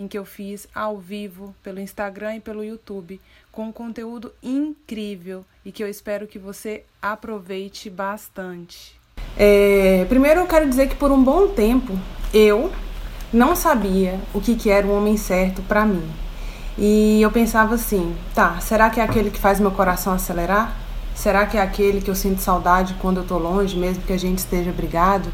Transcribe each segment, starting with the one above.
em que eu fiz ao vivo pelo Instagram e pelo YouTube, com um conteúdo incrível e que eu espero que você aproveite bastante. É, primeiro eu quero dizer que por um bom tempo eu não sabia o que, que era um homem certo para mim. E eu pensava assim, tá, será que é aquele que faz meu coração acelerar? Será que é aquele que eu sinto saudade quando eu tô longe, mesmo que a gente esteja brigado?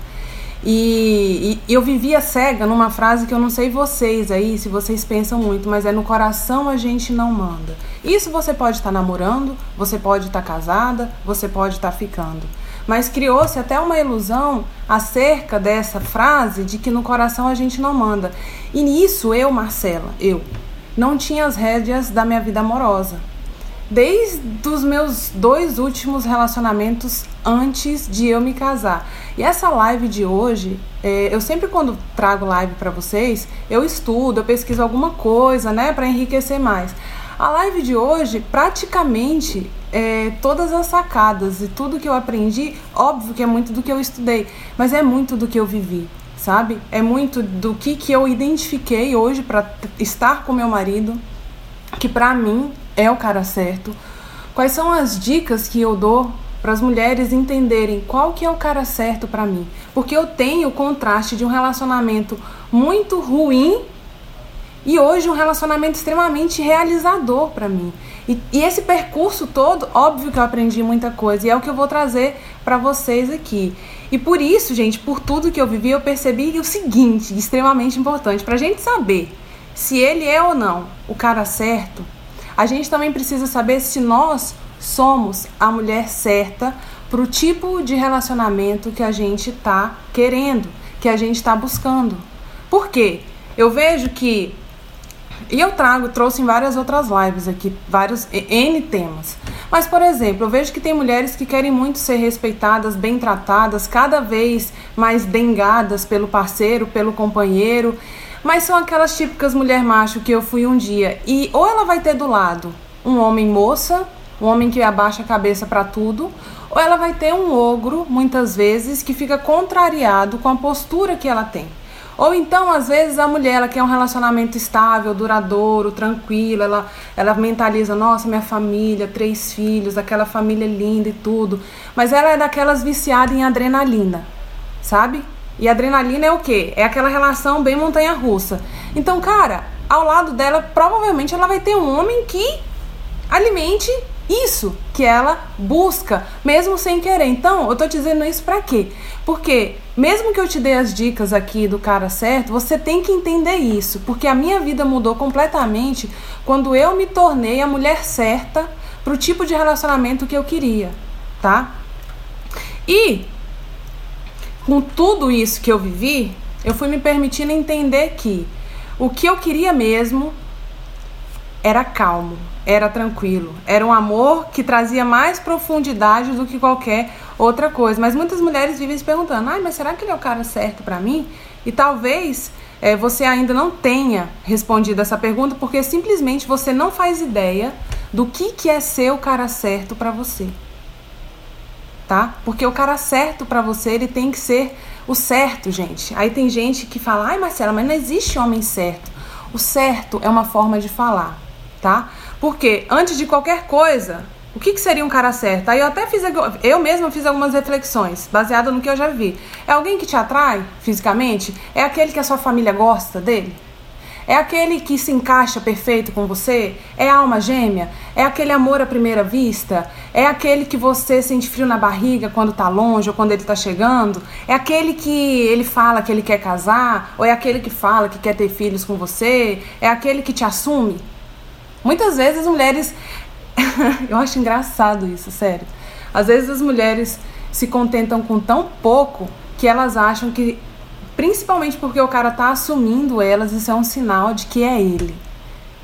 E, e, eu vivia cega numa frase que eu não sei vocês aí, se vocês pensam muito, mas é no coração a gente não manda. Isso você pode estar tá namorando, você pode estar tá casada, você pode estar tá ficando. Mas criou-se até uma ilusão acerca dessa frase de que no coração a gente não manda. E nisso eu, Marcela, eu, não tinha as rédeas da minha vida amorosa desde os meus dois últimos relacionamentos antes de eu me casar. E essa live de hoje, é, eu sempre quando trago live para vocês, eu estudo, eu pesquiso alguma coisa, né, para enriquecer mais. A live de hoje, praticamente, é, todas as sacadas e tudo que eu aprendi, óbvio que é muito do que eu estudei, mas é muito do que eu vivi, sabe? É muito do que, que eu identifiquei hoje para estar com meu marido, que para mim é o cara certo? Quais são as dicas que eu dou para as mulheres entenderem qual que é o cara certo para mim? Porque eu tenho o contraste de um relacionamento muito ruim e hoje um relacionamento extremamente realizador para mim. E, e, esse percurso todo, óbvio que eu aprendi muita coisa e é o que eu vou trazer para vocês aqui. E por isso, gente, por tudo que eu vivi, eu percebi o seguinte, extremamente importante, para a gente saber se ele é ou não o cara certo, a gente também precisa saber se nós somos a mulher certa para o tipo de relacionamento que a gente está querendo, que a gente está buscando. Por quê? Eu vejo que e eu trago, trouxe em várias outras lives aqui, vários N temas. Mas, por exemplo, eu vejo que tem mulheres que querem muito ser respeitadas, bem tratadas, cada vez mais dengadas pelo parceiro, pelo companheiro. Mas são aquelas típicas mulher macho que eu fui um dia. E ou ela vai ter do lado um homem moça, um homem que abaixa a cabeça para tudo, ou ela vai ter um ogro, muitas vezes, que fica contrariado com a postura que ela tem. Ou então, às vezes, a mulher ela quer um relacionamento estável, duradouro, tranquilo, ela, ela mentaliza, nossa, minha família, três filhos, aquela família linda e tudo. Mas ela é daquelas viciadas em adrenalina, sabe? E adrenalina é o quê? É aquela relação bem montanha-russa. Então, cara, ao lado dela, provavelmente ela vai ter um homem que alimente isso que ela busca, mesmo sem querer. Então, eu tô dizendo isso pra quê? Porque, mesmo que eu te dê as dicas aqui do cara certo, você tem que entender isso. Porque a minha vida mudou completamente quando eu me tornei a mulher certa pro tipo de relacionamento que eu queria, tá? E com tudo isso que eu vivi, eu fui me permitindo entender que o que eu queria mesmo era calmo, era tranquilo, era um amor que trazia mais profundidade do que qualquer outra coisa. Mas muitas mulheres vivem se perguntando: ai, mas será que ele é o cara certo para mim? E talvez é, você ainda não tenha respondido essa pergunta porque simplesmente você não faz ideia do que, que é ser o cara certo para você tá? Porque o cara certo para você, ele tem que ser o certo, gente. Aí tem gente que fala: "Ai, Marcela, mas não existe homem certo". O certo é uma forma de falar, tá? Porque antes de qualquer coisa, o que, que seria um cara certo? Aí eu até fiz, eu mesma fiz algumas reflexões, baseada no que eu já vi. É alguém que te atrai fisicamente? É aquele que a sua família gosta dele? É aquele que se encaixa perfeito com você? É alma gêmea? É aquele amor à primeira vista? É aquele que você sente frio na barriga quando tá longe ou quando ele tá chegando? É aquele que ele fala que ele quer casar? Ou é aquele que fala que quer ter filhos com você? É aquele que te assume? Muitas vezes as mulheres. Eu acho engraçado isso, sério. Às vezes as mulheres se contentam com tão pouco que elas acham que Principalmente porque o cara tá assumindo elas, isso é um sinal de que é ele.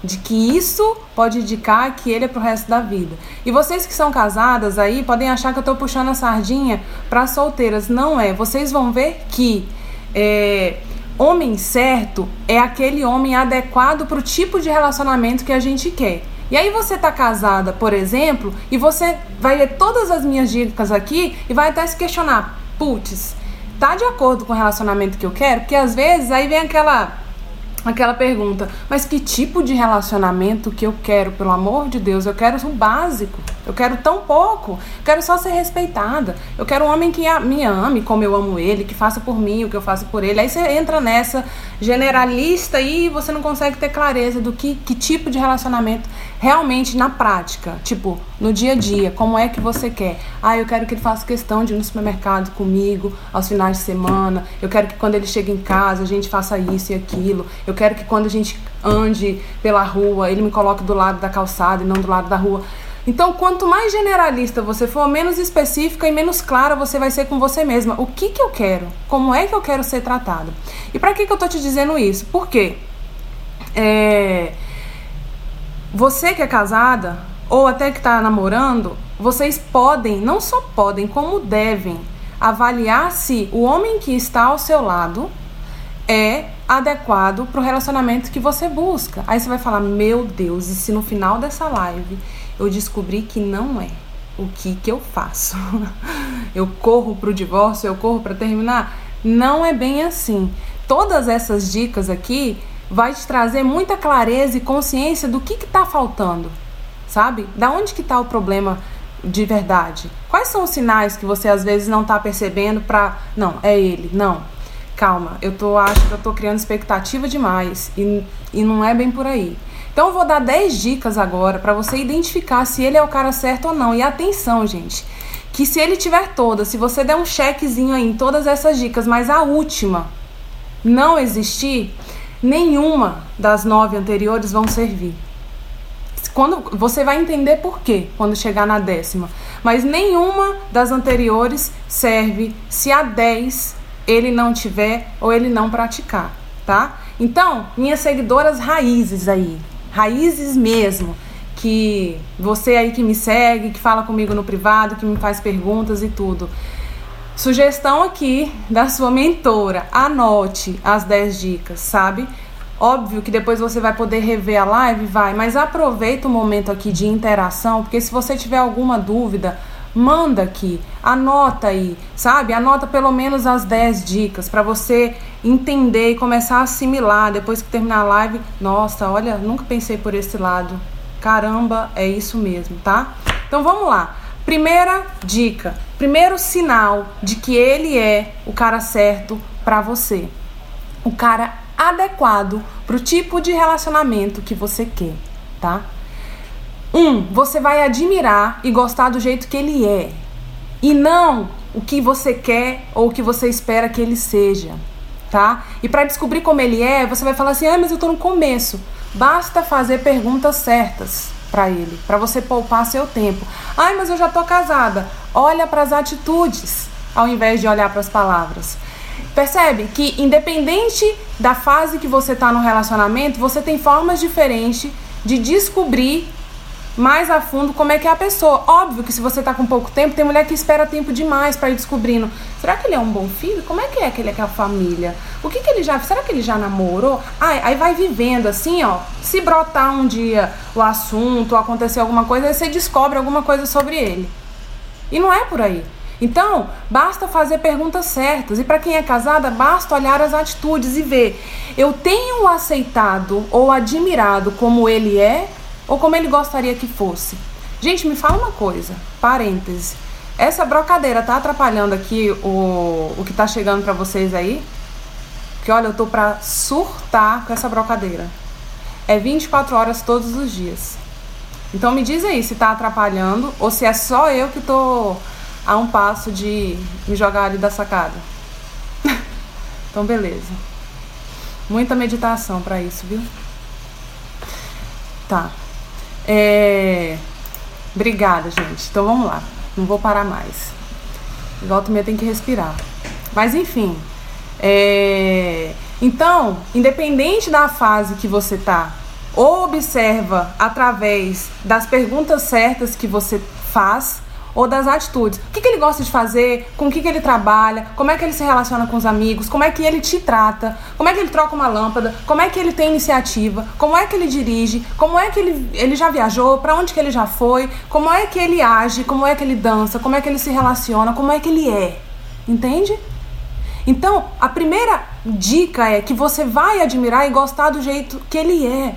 de que isso pode indicar que ele é pro resto da vida. E vocês que são casadas aí podem achar que eu tô puxando a sardinha para solteiras. Não é. Vocês vão ver que é, homem certo é aquele homem adequado pro tipo de relacionamento que a gente quer. E aí você tá casada, por exemplo, e você vai ler todas as minhas dicas aqui e vai até se questionar, putz, tá de acordo com o relacionamento que eu quero? Porque às vezes aí vem aquela aquela pergunta, mas que tipo de relacionamento que eu quero, pelo amor de Deus? Eu quero o básico. Eu quero tão pouco. Quero só ser respeitada. Eu quero um homem que me ame como eu amo ele, que faça por mim o que eu faço por ele. Aí você entra nessa generalista e você não consegue ter clareza do que, que tipo de relacionamento realmente na prática, tipo, no dia a dia, como é que você quer? Ah, eu quero que ele faça questão de ir no supermercado comigo aos finais de semana. Eu quero que quando ele chega em casa a gente faça isso e aquilo. Eu quero que quando a gente ande pela rua, ele me coloque do lado da calçada e não do lado da rua. Então, quanto mais generalista você for, menos específica e menos clara você vai ser com você mesma. O que, que eu quero? Como é que eu quero ser tratada? E para que, que eu tô te dizendo isso? Por quê? É você que é casada ou até que está namorando, vocês podem, não só podem, como devem avaliar se o homem que está ao seu lado é adequado para o relacionamento que você busca. Aí você vai falar: Meu Deus, e se no final dessa live eu descobri que não é? O que, que eu faço? eu corro para o divórcio? Eu corro para terminar? Não é bem assim. Todas essas dicas aqui vai te trazer muita clareza e consciência do que está faltando, sabe? Da onde que está o problema de verdade? Quais são os sinais que você às vezes não está percebendo para não é ele, não? Calma, eu tô acho que eu tô criando expectativa demais e, e não é bem por aí. Então eu vou dar 10 dicas agora para você identificar se ele é o cara certo ou não. E atenção, gente, que se ele tiver todas, se você der um chequezinho aí em todas essas dicas, mas a última não existir, nenhuma das nove anteriores vão servir. Quando você vai entender por quê quando chegar na décima, mas nenhuma das anteriores serve se a dez ele não tiver ou ele não praticar, tá? Então, minhas seguidoras raízes aí, raízes mesmo, que você aí que me segue, que fala comigo no privado, que me faz perguntas e tudo. Sugestão aqui da sua mentora: anote as 10 dicas, sabe? Óbvio que depois você vai poder rever a live, vai, mas aproveita o momento aqui de interação, porque se você tiver alguma dúvida, manda aqui, anota aí, sabe? Anota pelo menos as 10 dicas para você entender e começar a assimilar depois que terminar a live. Nossa, olha, nunca pensei por esse lado. Caramba, é isso mesmo, tá? Então vamos lá. Primeira dica, primeiro sinal de que ele é o cara certo para você. O cara adequado para o tipo de relacionamento que você quer, tá? Um, você vai admirar e gostar do jeito que ele é e não o que você quer ou o que você espera que ele seja, tá? E para descobrir como ele é, você vai falar assim: "Ah, mas eu tô no começo". Basta fazer perguntas certas para ele, para você poupar seu tempo. Ai, mas eu já tô casada. Olha para as atitudes ao invés de olhar para as palavras. Percebe que independente da fase que você está no relacionamento, você tem formas diferentes de descobrir mais a fundo como é que é a pessoa. Óbvio que se você tá com pouco tempo, tem mulher que espera tempo demais para ir descobrindo. Será que ele é um bom filho? Como é que é que ele é com a família? O que que ele já, será que ele já namorou? Ai, aí vai vivendo assim, ó. Se brotar um dia o assunto, acontecer alguma coisa, aí você descobre alguma coisa sobre ele. E não é por aí. Então, basta fazer perguntas certas. E para quem é casada, basta olhar as atitudes e ver: eu tenho aceitado ou admirado como ele é ou como ele gostaria que fosse. Gente, me fala uma coisa, parêntese. Essa brocadeira tá atrapalhando aqui o, o que tá chegando para vocês aí? Porque olha, eu tô pra surtar com essa brocadeira. É 24 horas todos os dias. Então me diz aí se tá atrapalhando ou se é só eu que tô a um passo de me jogar ali da sacada. então beleza. Muita meditação para isso, viu? Tá. É... Obrigada, gente. Então vamos lá. Não vou parar mais. Volta e meia tem que respirar. Mas enfim. É... Então, independente da fase que você tá ou observa através das perguntas certas que você faz ou das atitudes. O que, que ele gosta de fazer, com o que, que ele trabalha, como é que ele se relaciona com os amigos, como é que ele te trata, como é que ele troca uma lâmpada, como é que ele tem iniciativa, como é que ele dirige, como é que ele, ele já viajou, para onde que ele já foi, como é que ele age, como é que ele dança, como é que ele se relaciona, como é que ele é. Entende? Então, a primeira dica é que você vai admirar e gostar do jeito que ele é.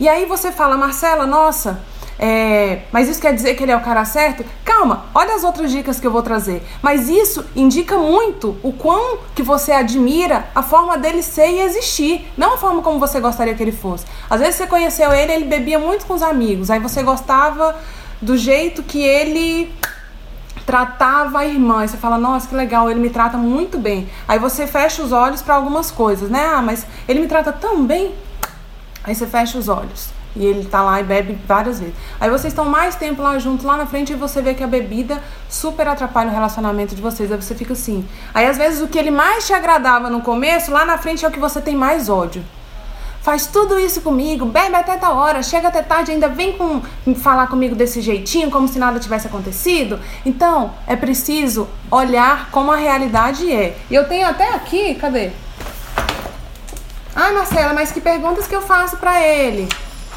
E aí você fala, Marcela, nossa, é, mas isso quer dizer que ele é o cara certo? Calma, olha as outras dicas que eu vou trazer. Mas isso indica muito o quão que você admira a forma dele ser e existir, não a forma como você gostaria que ele fosse. Às vezes você conheceu ele, ele bebia muito com os amigos, aí você gostava do jeito que ele tratava a irmã. E você fala, nossa, que legal, ele me trata muito bem. Aí você fecha os olhos para algumas coisas, né? Ah, mas ele me trata tão bem. Aí você fecha os olhos. E ele tá lá e bebe várias vezes. Aí vocês estão mais tempo lá junto, lá na frente, e você vê que a bebida super atrapalha o relacionamento de vocês. Aí você fica assim. Aí às vezes o que ele mais te agradava no começo, lá na frente é o que você tem mais ódio. Faz tudo isso comigo, bebe até tal hora, chega até tarde, ainda vem com falar comigo desse jeitinho, como se nada tivesse acontecido. Então, é preciso olhar como a realidade é. E eu tenho até aqui, cadê? Ah, Marcela, mas que perguntas que eu faço para ele?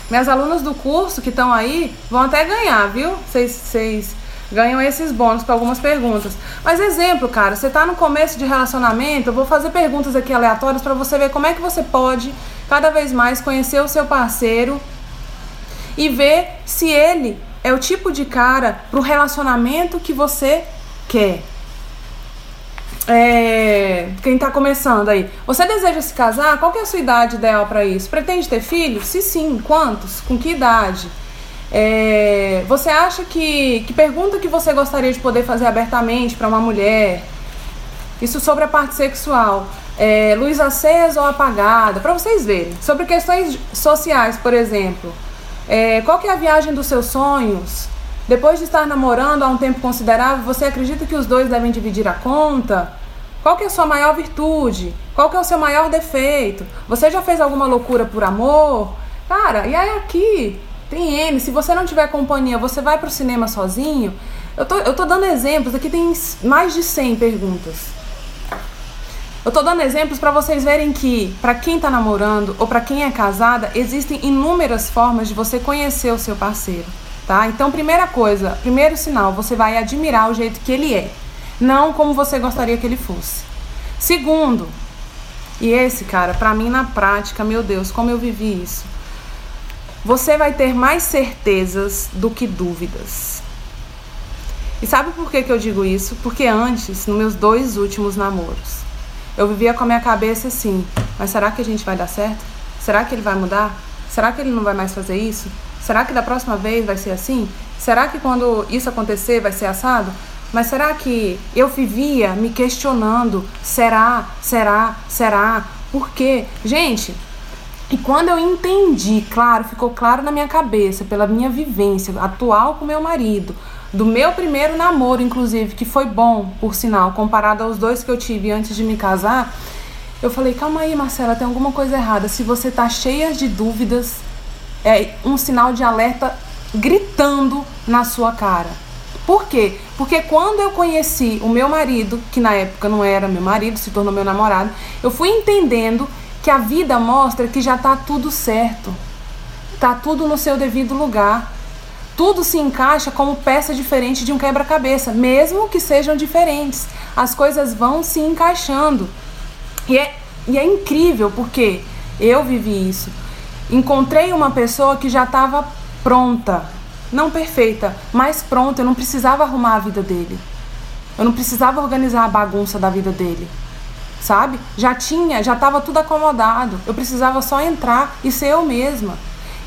Minhas alunas do curso que estão aí vão até ganhar, viu? Vocês ganham esses bônus para algumas perguntas. Mas exemplo, cara, você está no começo de relacionamento, eu vou fazer perguntas aqui aleatórias para você ver como é que você pode cada vez mais conhecer o seu parceiro e ver se ele é o tipo de cara para o relacionamento que você quer é, quem está começando aí, você deseja se casar? Qual é a sua idade ideal para isso? Pretende ter filhos? Se sim, quantos? Com que idade? É, você acha que que pergunta que você gostaria de poder fazer abertamente para uma mulher? Isso sobre a parte sexual. É, luz acesa ou apagada? Para vocês verem. Sobre questões sociais, por exemplo. É, qual que é a viagem dos seus sonhos? Depois de estar namorando há um tempo considerável, você acredita que os dois devem dividir a conta? Qual que é a sua maior virtude? Qual que é o seu maior defeito? Você já fez alguma loucura por amor? Cara, e aí aqui tem N. Se você não tiver companhia, você vai pro cinema sozinho? Eu tô, eu tô dando exemplos, aqui tem mais de 100 perguntas. Eu tô dando exemplos para vocês verem que, para quem tá namorando ou para quem é casada, existem inúmeras formas de você conhecer o seu parceiro tá? Então, primeira coisa, primeiro sinal, você vai admirar o jeito que ele é, não como você gostaria que ele fosse. Segundo, e esse, cara, para mim na prática, meu Deus, como eu vivi isso. Você vai ter mais certezas do que dúvidas. E sabe por que, que eu digo isso? Porque antes, nos meus dois últimos namoros, eu vivia com a minha cabeça assim: mas será que a gente vai dar certo? Será que ele vai mudar? Será que ele não vai mais fazer isso? Será que da próxima vez vai ser assim? Será que quando isso acontecer vai ser assado? Mas será que eu vivia me questionando? Será? Será? Será? Por quê? Gente, e quando eu entendi, claro, ficou claro na minha cabeça, pela minha vivência atual com meu marido, do meu primeiro namoro, inclusive, que foi bom, por sinal, comparado aos dois que eu tive antes de me casar, eu falei: calma aí, Marcela, tem alguma coisa errada. Se você tá cheia de dúvidas, é um sinal de alerta gritando na sua cara. Por quê? Porque quando eu conheci o meu marido, que na época não era meu marido, se tornou meu namorado, eu fui entendendo que a vida mostra que já tá tudo certo. Tá tudo no seu devido lugar. Tudo se encaixa como peça diferente de um quebra-cabeça, mesmo que sejam diferentes. As coisas vão se encaixando. E é, e é incrível porque eu vivi isso encontrei uma pessoa que já estava pronta, não perfeita, mas pronta. Eu não precisava arrumar a vida dele. Eu não precisava organizar a bagunça da vida dele. Sabe? Já tinha, já estava tudo acomodado. Eu precisava só entrar e ser eu mesma.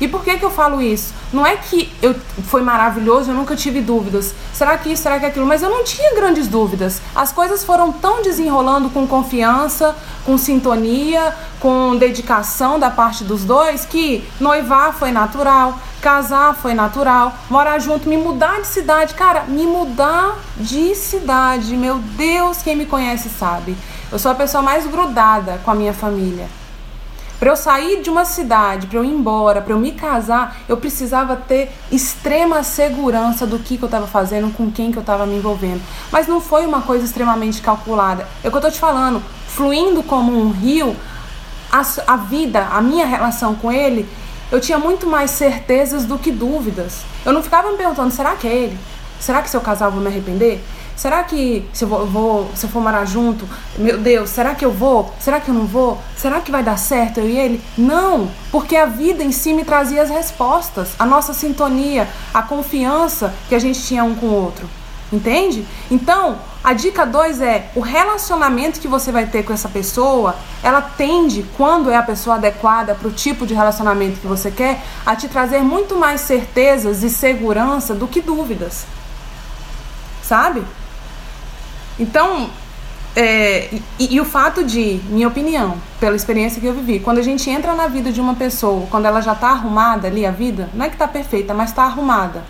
E por que, que eu falo isso? Não é que eu foi maravilhoso, eu nunca tive dúvidas. Será que isso, será que aquilo? Mas eu não tinha grandes dúvidas. As coisas foram tão desenrolando com confiança, com sintonia, com dedicação da parte dos dois que noivar foi natural, casar foi natural, morar junto, me mudar de cidade, cara, me mudar de cidade, meu Deus, quem me conhece sabe. Eu sou a pessoa mais grudada com a minha família. Para eu sair de uma cidade, para eu ir embora, para eu me casar, eu precisava ter extrema segurança do que, que eu estava fazendo, com quem que eu estava me envolvendo. Mas não foi uma coisa extremamente calculada. É o que eu tô te falando, fluindo como um rio, a, a vida, a minha relação com ele, eu tinha muito mais certezas do que dúvidas. Eu não ficava me perguntando, será que é ele? Será que se eu casar eu vou me arrepender? Será que se eu vou, se eu for morar junto, meu Deus, será que eu vou? Será que eu não vou? Será que vai dar certo eu e ele? Não, porque a vida em si me trazia as respostas, a nossa sintonia, a confiança que a gente tinha um com o outro. Entende? Então, a dica 2 é: o relacionamento que você vai ter com essa pessoa, ela tende, quando é a pessoa adequada para o tipo de relacionamento que você quer, a te trazer muito mais certezas e segurança do que dúvidas. Sabe? Então, é, e, e, o fato de, minha opinião, pela experiência que eu vivi, quando a gente entra na vida de uma pessoa, quando ela já está arrumada ali, a vida, não é que está perfeita, mas está arrumada.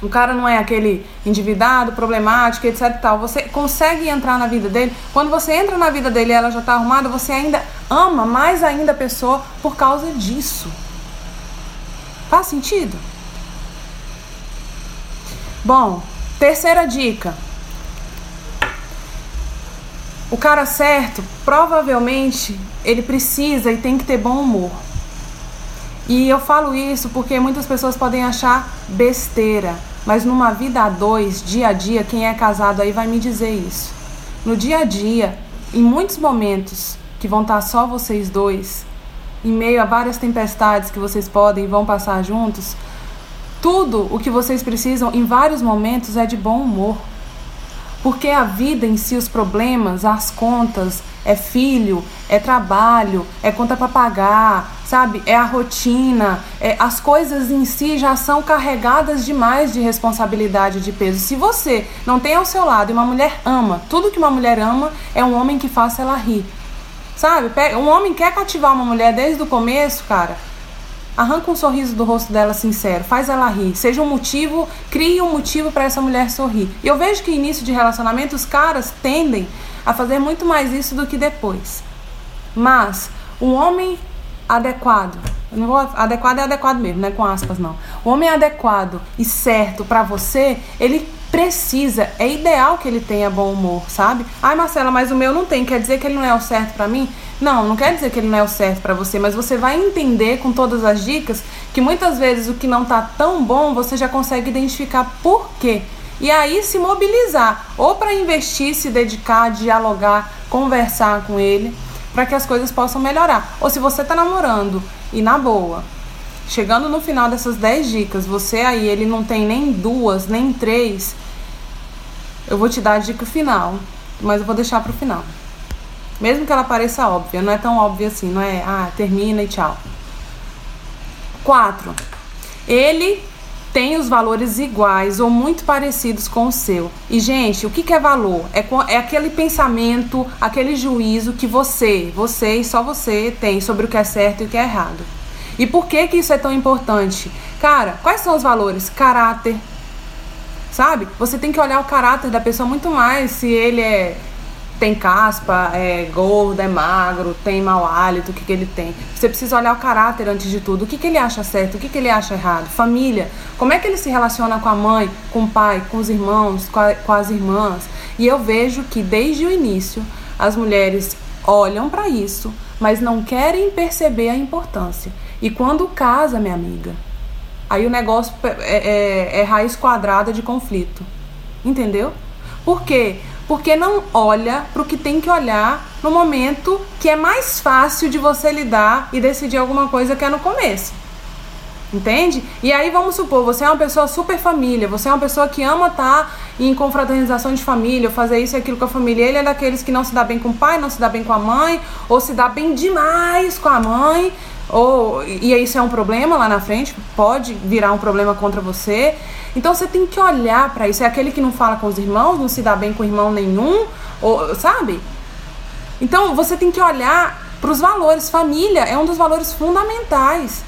O cara não é aquele endividado, problemático, etc e tal. Você consegue entrar na vida dele. Quando você entra na vida dele e ela já está arrumada, você ainda ama mais ainda a pessoa por causa disso. Faz sentido? Bom, terceira dica o cara certo, provavelmente, ele precisa e tem que ter bom humor. E eu falo isso porque muitas pessoas podem achar besteira, mas numa vida a dois, dia a dia, quem é casado aí vai me dizer isso. No dia a dia, em muitos momentos que vão estar só vocês dois, em meio a várias tempestades que vocês podem e vão passar juntos, tudo o que vocês precisam em vários momentos é de bom humor. Porque a vida em si, os problemas, as contas, é filho, é trabalho, é conta para pagar, sabe? É a rotina, é, as coisas em si já são carregadas demais de responsabilidade, de peso. Se você não tem ao seu lado e uma mulher ama, tudo que uma mulher ama é um homem que faça ela rir. Sabe? Um homem quer cativar uma mulher desde o começo, cara Arranca um sorriso do rosto dela sincero, faz ela rir, seja um motivo, crie um motivo para essa mulher sorrir. E eu vejo que início de relacionamento os caras tendem a fazer muito mais isso do que depois. Mas um homem adequado, não vou, adequado é adequado mesmo, não é com aspas não. O homem adequado e certo para você, ele precisa, é ideal que ele tenha bom humor, sabe? Ai, Marcela, mas o meu não tem, quer dizer que ele não é o certo para mim? Não, não quer dizer que ele não é o certo para você, mas você vai entender com todas as dicas que muitas vezes o que não tá tão bom, você já consegue identificar por quê. E aí se mobilizar, ou para investir, se dedicar, dialogar, conversar com ele, para que as coisas possam melhorar. Ou se você tá namorando e na boa, chegando no final dessas 10 dicas, você aí ele não tem nem duas, nem três, eu vou te dar a dica final, mas eu vou deixar para o final. Mesmo que ela pareça óbvia, não é tão óbvia assim, não é, ah, termina e tchau. 4. Ele tem os valores iguais ou muito parecidos com o seu. E, gente, o que, é valor? É, é aquele pensamento, aquele juízo que você, você e só você tem sobre o que é certo e o que é errado. E por que, que isso é tão importante? Cara, quais são os valores? Caráter. Sabe? Você tem que olhar o caráter da pessoa muito mais se ele é tem caspa, é gordo, é magro, tem mau hálito, o que, que ele tem. Você precisa olhar o caráter antes de tudo. O que, que ele acha certo, o que, que ele acha errado. Família, como é que ele se relaciona com a mãe, com o pai, com os irmãos, com, a, com as irmãs. E eu vejo que desde o início as mulheres olham para isso, mas não querem perceber a importância. E quando casa, minha amiga, aí o negócio é, é, é raiz quadrada de conflito. Entendeu? Por quê? porque não olha para o que tem que olhar no momento que é mais fácil de você lidar e decidir alguma coisa que é no começo. Entende? E aí vamos supor, você é uma pessoa super família, você é uma pessoa que ama estar tá em confraternização de família, fazer isso e aquilo com a família. Ele é daqueles que não se dá bem com o pai, não se dá bem com a mãe, ou se dá bem demais com a mãe, ou e isso é um problema lá na frente, pode virar um problema contra você. Então você tem que olhar para isso. É aquele que não fala com os irmãos, não se dá bem com irmão nenhum, ou, sabe? Então você tem que olhar para os valores. Família é um dos valores fundamentais.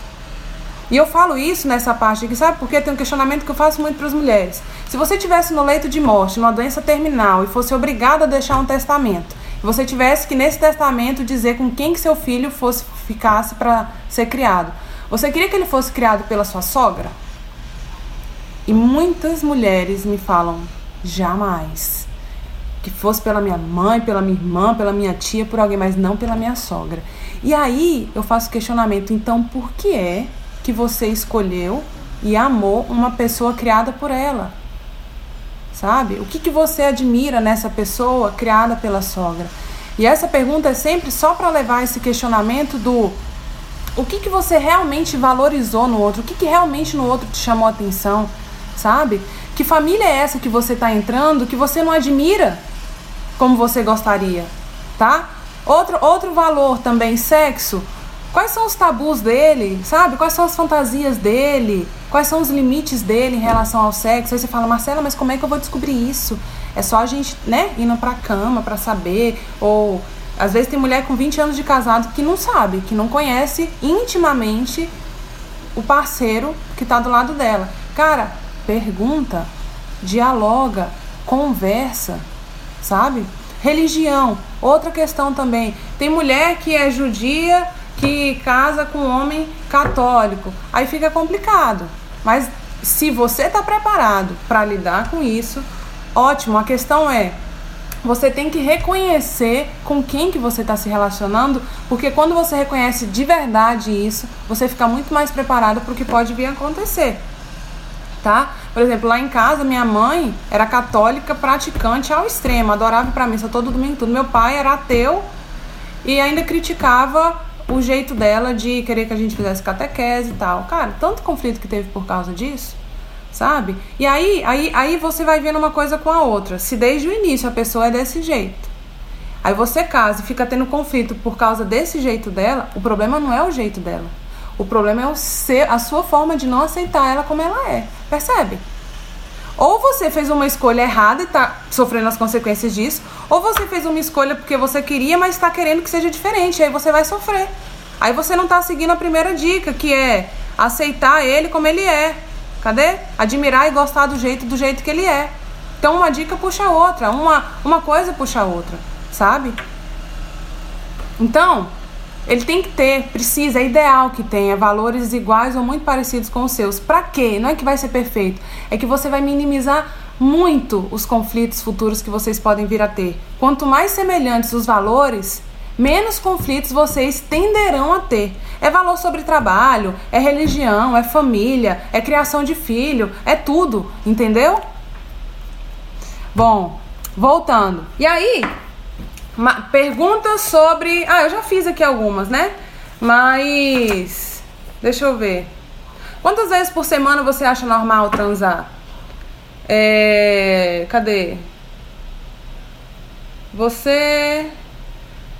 E eu falo isso nessa parte aqui, sabe? Porque tem um questionamento que eu faço muito para as mulheres. Se você tivesse no leito de morte, numa doença terminal e fosse obrigada a deixar um testamento, você tivesse que nesse testamento dizer com quem que seu filho fosse ficasse para ser criado. Você queria que ele fosse criado pela sua sogra? E muitas mulheres me falam: jamais. Que fosse pela minha mãe, pela minha irmã, pela minha tia, por alguém, mas não pela minha sogra. E aí eu faço questionamento: então por que é que você escolheu e amou uma pessoa criada por ela? Sabe? O que, que você admira nessa pessoa criada pela sogra? E essa pergunta é sempre só para levar esse questionamento do o que, que você realmente valorizou no outro, o que, que realmente no outro te chamou a atenção, sabe? Que família é essa que você está entrando que você não admira como você gostaria, tá? Outro, outro valor também, sexo. Quais são os tabus dele, sabe? Quais são as fantasias dele? Quais são os limites dele em relação ao sexo? Aí você fala, Marcela, mas como é que eu vou descobrir isso? É só a gente, né, indo pra cama pra saber. Ou às vezes tem mulher com 20 anos de casado que não sabe, que não conhece intimamente o parceiro que tá do lado dela. Cara, pergunta, dialoga, conversa, sabe? Religião, outra questão também. Tem mulher que é judia que casa com um homem católico. Aí fica complicado. Mas se você está preparado para lidar com isso, ótimo. A questão é você tem que reconhecer com quem que você está se relacionando, porque quando você reconhece de verdade isso, você fica muito mais preparado para o que pode vir a acontecer tá? Por exemplo, lá em casa, minha mãe era católica praticante ao extremo, adorava ir pra missa todo domingo, tudo. Meu pai era ateu e ainda criticava o jeito dela de querer que a gente fizesse catequese e tal. Cara, tanto conflito que teve por causa disso, sabe? E aí, aí, aí você vai vendo uma coisa com a outra. Se desde o início a pessoa é desse jeito, aí você casa e fica tendo conflito por causa desse jeito dela, o problema não é o jeito dela. O problema é o ser, a sua forma de não aceitar ela como ela é. Percebe? Ou você fez uma escolha errada e está sofrendo as consequências disso, ou você fez uma escolha porque você queria, mas está querendo que seja diferente, aí você vai sofrer. Aí você não está seguindo a primeira dica, que é aceitar ele como ele é. Cadê? Admirar e gostar do jeito do jeito que ele é. Então uma dica puxa a outra, uma, uma coisa puxa a outra, sabe? Então, ele tem que ter, precisa, é ideal que tenha valores iguais ou muito parecidos com os seus. Para quê? Não é que vai ser perfeito, é que você vai minimizar muito os conflitos futuros que vocês podem vir a ter. Quanto mais semelhantes os valores, menos conflitos vocês tenderão a ter. É valor sobre trabalho, é religião, é família, é criação de filho, é tudo, entendeu? Bom, voltando. E aí, Perguntas sobre. Ah, eu já fiz aqui algumas, né? Mas. Deixa eu ver. Quantas vezes por semana você acha normal transar? É. Cadê? Você.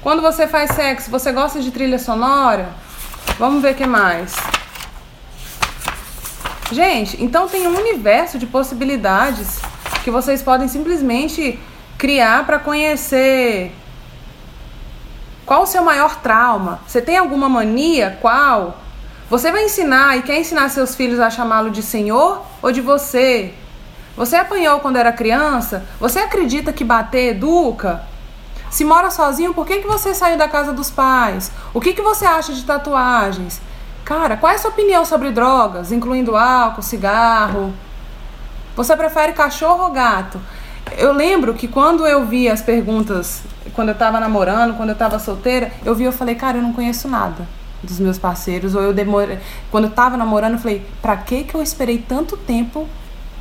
Quando você faz sexo, você gosta de trilha sonora? Vamos ver o que mais. Gente, então tem um universo de possibilidades que vocês podem simplesmente criar para conhecer qual o seu maior trauma? Você tem alguma mania? Qual? Você vai ensinar e quer ensinar seus filhos a chamá-lo de Senhor ou de você? Você apanhou quando era criança? Você acredita que bater educa? Se mora sozinho, por que, que você saiu da casa dos pais? O que, que você acha de tatuagens? Cara, qual é a sua opinião sobre drogas, incluindo álcool, cigarro? Você prefere cachorro ou gato? Eu lembro que quando eu vi as perguntas, quando eu tava namorando, quando eu tava solteira, eu vi, eu falei, cara, eu não conheço nada dos meus parceiros. Ou eu demorei. Quando eu tava namorando, eu falei, pra que que eu esperei tanto tempo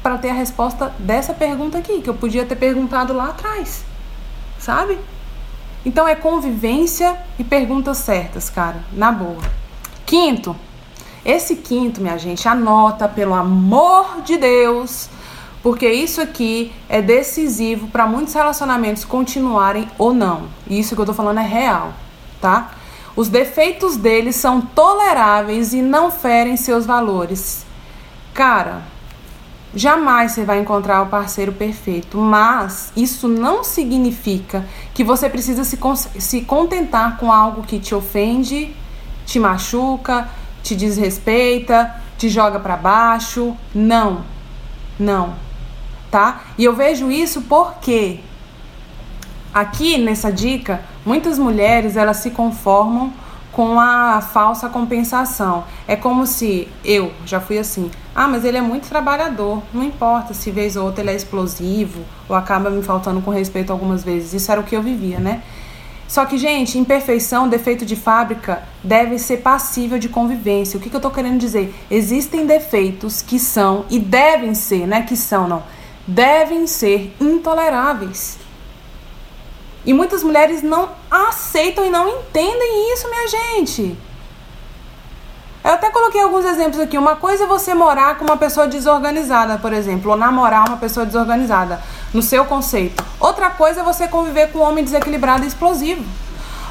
para ter a resposta dessa pergunta aqui, que eu podia ter perguntado lá atrás? Sabe? Então é convivência e perguntas certas, cara, na boa. Quinto, esse quinto, minha gente, anota pelo amor de Deus porque isso aqui é decisivo para muitos relacionamentos continuarem ou não. E isso que eu tô falando é real, tá? Os defeitos deles são toleráveis e não ferem seus valores. Cara, jamais você vai encontrar o parceiro perfeito, mas isso não significa que você precisa se, se contentar com algo que te ofende, te machuca, te desrespeita, te joga para baixo. Não, não tá? E eu vejo isso porque aqui nessa dica, muitas mulheres elas se conformam com a falsa compensação. É como se eu já fui assim: ah, mas ele é muito trabalhador, não importa se vez ou outra ele é explosivo ou acaba me faltando com respeito algumas vezes. Isso era o que eu vivia, né? Só que, gente, imperfeição, defeito de fábrica deve ser passível de convivência. O que, que eu tô querendo dizer? Existem defeitos que são e devem ser, não é que são, não, devem ser intoleráveis. E muitas mulheres não aceitam e não entendem isso, minha gente. Eu até coloquei alguns exemplos aqui. Uma coisa é você morar com uma pessoa desorganizada, por exemplo, ou namorar uma pessoa desorganizada, no seu conceito. Outra coisa é você conviver com um homem desequilibrado e explosivo.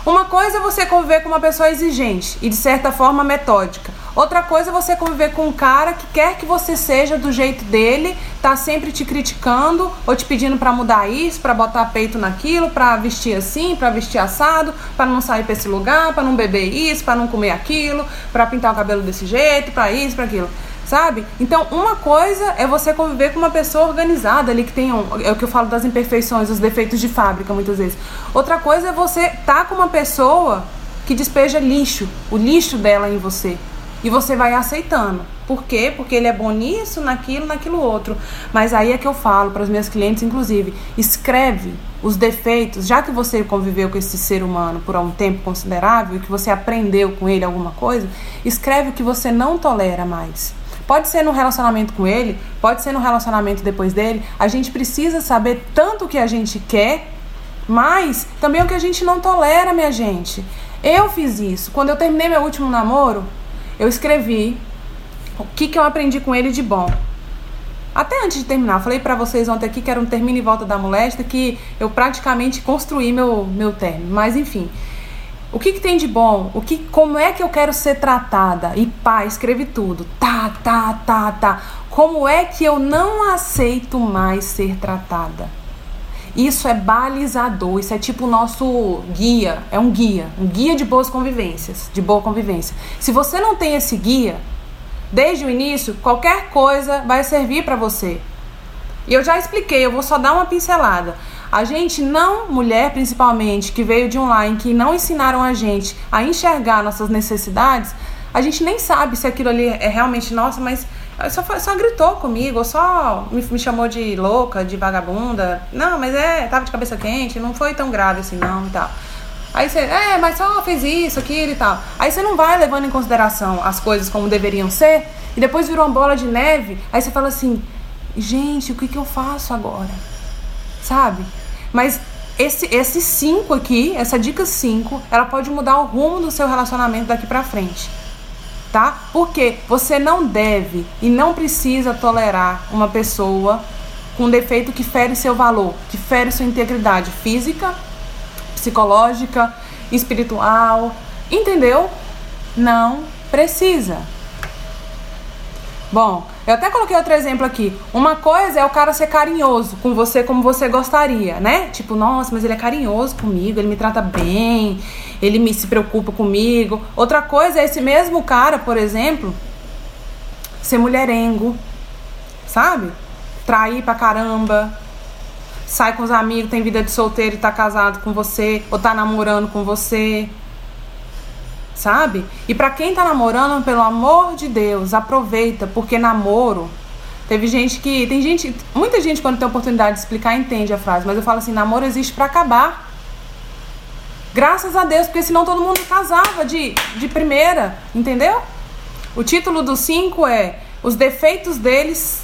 Uma coisa é você conviver com uma pessoa exigente e de certa forma metódica. Outra coisa é você conviver com um cara que quer que você seja do jeito dele, tá sempre te criticando ou te pedindo para mudar isso, para botar peito naquilo, para vestir assim, para vestir assado, para não sair para esse lugar, para não beber isso, para não comer aquilo, para pintar o cabelo desse jeito, para isso, para aquilo sabe? Então, uma coisa é você conviver com uma pessoa organizada ali que tem um, é o que eu falo das imperfeições, os defeitos de fábrica muitas vezes. Outra coisa é você tá com uma pessoa que despeja lixo, o lixo dela em você. E você vai aceitando. Por quê? Porque ele é bom nisso, naquilo, naquilo outro. Mas aí é que eu falo para os meus clientes, inclusive, escreve os defeitos, já que você conviveu com esse ser humano por um tempo considerável e que você aprendeu com ele alguma coisa, escreve o que você não tolera mais. Pode ser no relacionamento com ele, pode ser no relacionamento depois dele. A gente precisa saber tanto o que a gente quer, mas também o que a gente não tolera, minha gente. Eu fiz isso. Quando eu terminei meu último namoro, eu escrevi o que, que eu aprendi com ele de bom. Até antes de terminar, falei para vocês ontem aqui que era um termino e volta da molesta, que eu praticamente construí meu, meu término. Mas enfim, o que, que, tem de bom? O que, como é que eu quero ser tratada? E pá, escrevi tudo. Tá, tá, tá, tá. Como é que eu não aceito mais ser tratada? Isso é balizador, isso é tipo o nosso guia, é um guia, um guia de boas convivências, de boa convivência. Se você não tem esse guia, desde o início, qualquer coisa vai servir para você. E eu já expliquei, eu vou só dar uma pincelada. A gente não, mulher principalmente, que veio de online, que não ensinaram a gente a enxergar nossas necessidades, a gente nem sabe se aquilo ali é realmente nossa, mas só, só gritou comigo, ou só me, me, chamou de louca, de vagabunda. Não, mas é, tava de cabeça quente, não foi tão grave assim não e tal. Aí você, é, mas só fez isso, aquilo e tal. Aí você não vai levando em consideração as coisas como deveriam ser, e depois virou uma bola de neve, aí você fala assim, gente, o que, que eu faço agora? Sabe? Mas esse, esse cinco aqui, essa dica 5, ela pode mudar o rumo do seu relacionamento daqui pra frente. Tá? Porque você não deve e não precisa tolerar uma pessoa com defeito que fere seu valor, que fere sua integridade física, psicológica, espiritual. Entendeu? Não precisa. Bom, eu até coloquei outro exemplo aqui. Uma coisa é o cara ser carinhoso com você como você gostaria, né? Tipo, nossa, mas ele é carinhoso comigo, ele me trata bem, ele me se preocupa comigo. Outra coisa é esse mesmo cara, por exemplo, ser mulherengo, sabe? Trair pra caramba, sai com os amigos, tem vida de solteiro e tá casado com você, ou tá namorando com você sabe? E para quem tá namorando, pelo amor de Deus, aproveita, porque namoro. Teve gente que. Tem gente. Muita gente, quando tem oportunidade de explicar, entende a frase, mas eu falo assim: namoro existe para acabar. Graças a Deus, porque senão todo mundo casava de, de primeira, entendeu? O título do 5 é Os defeitos deles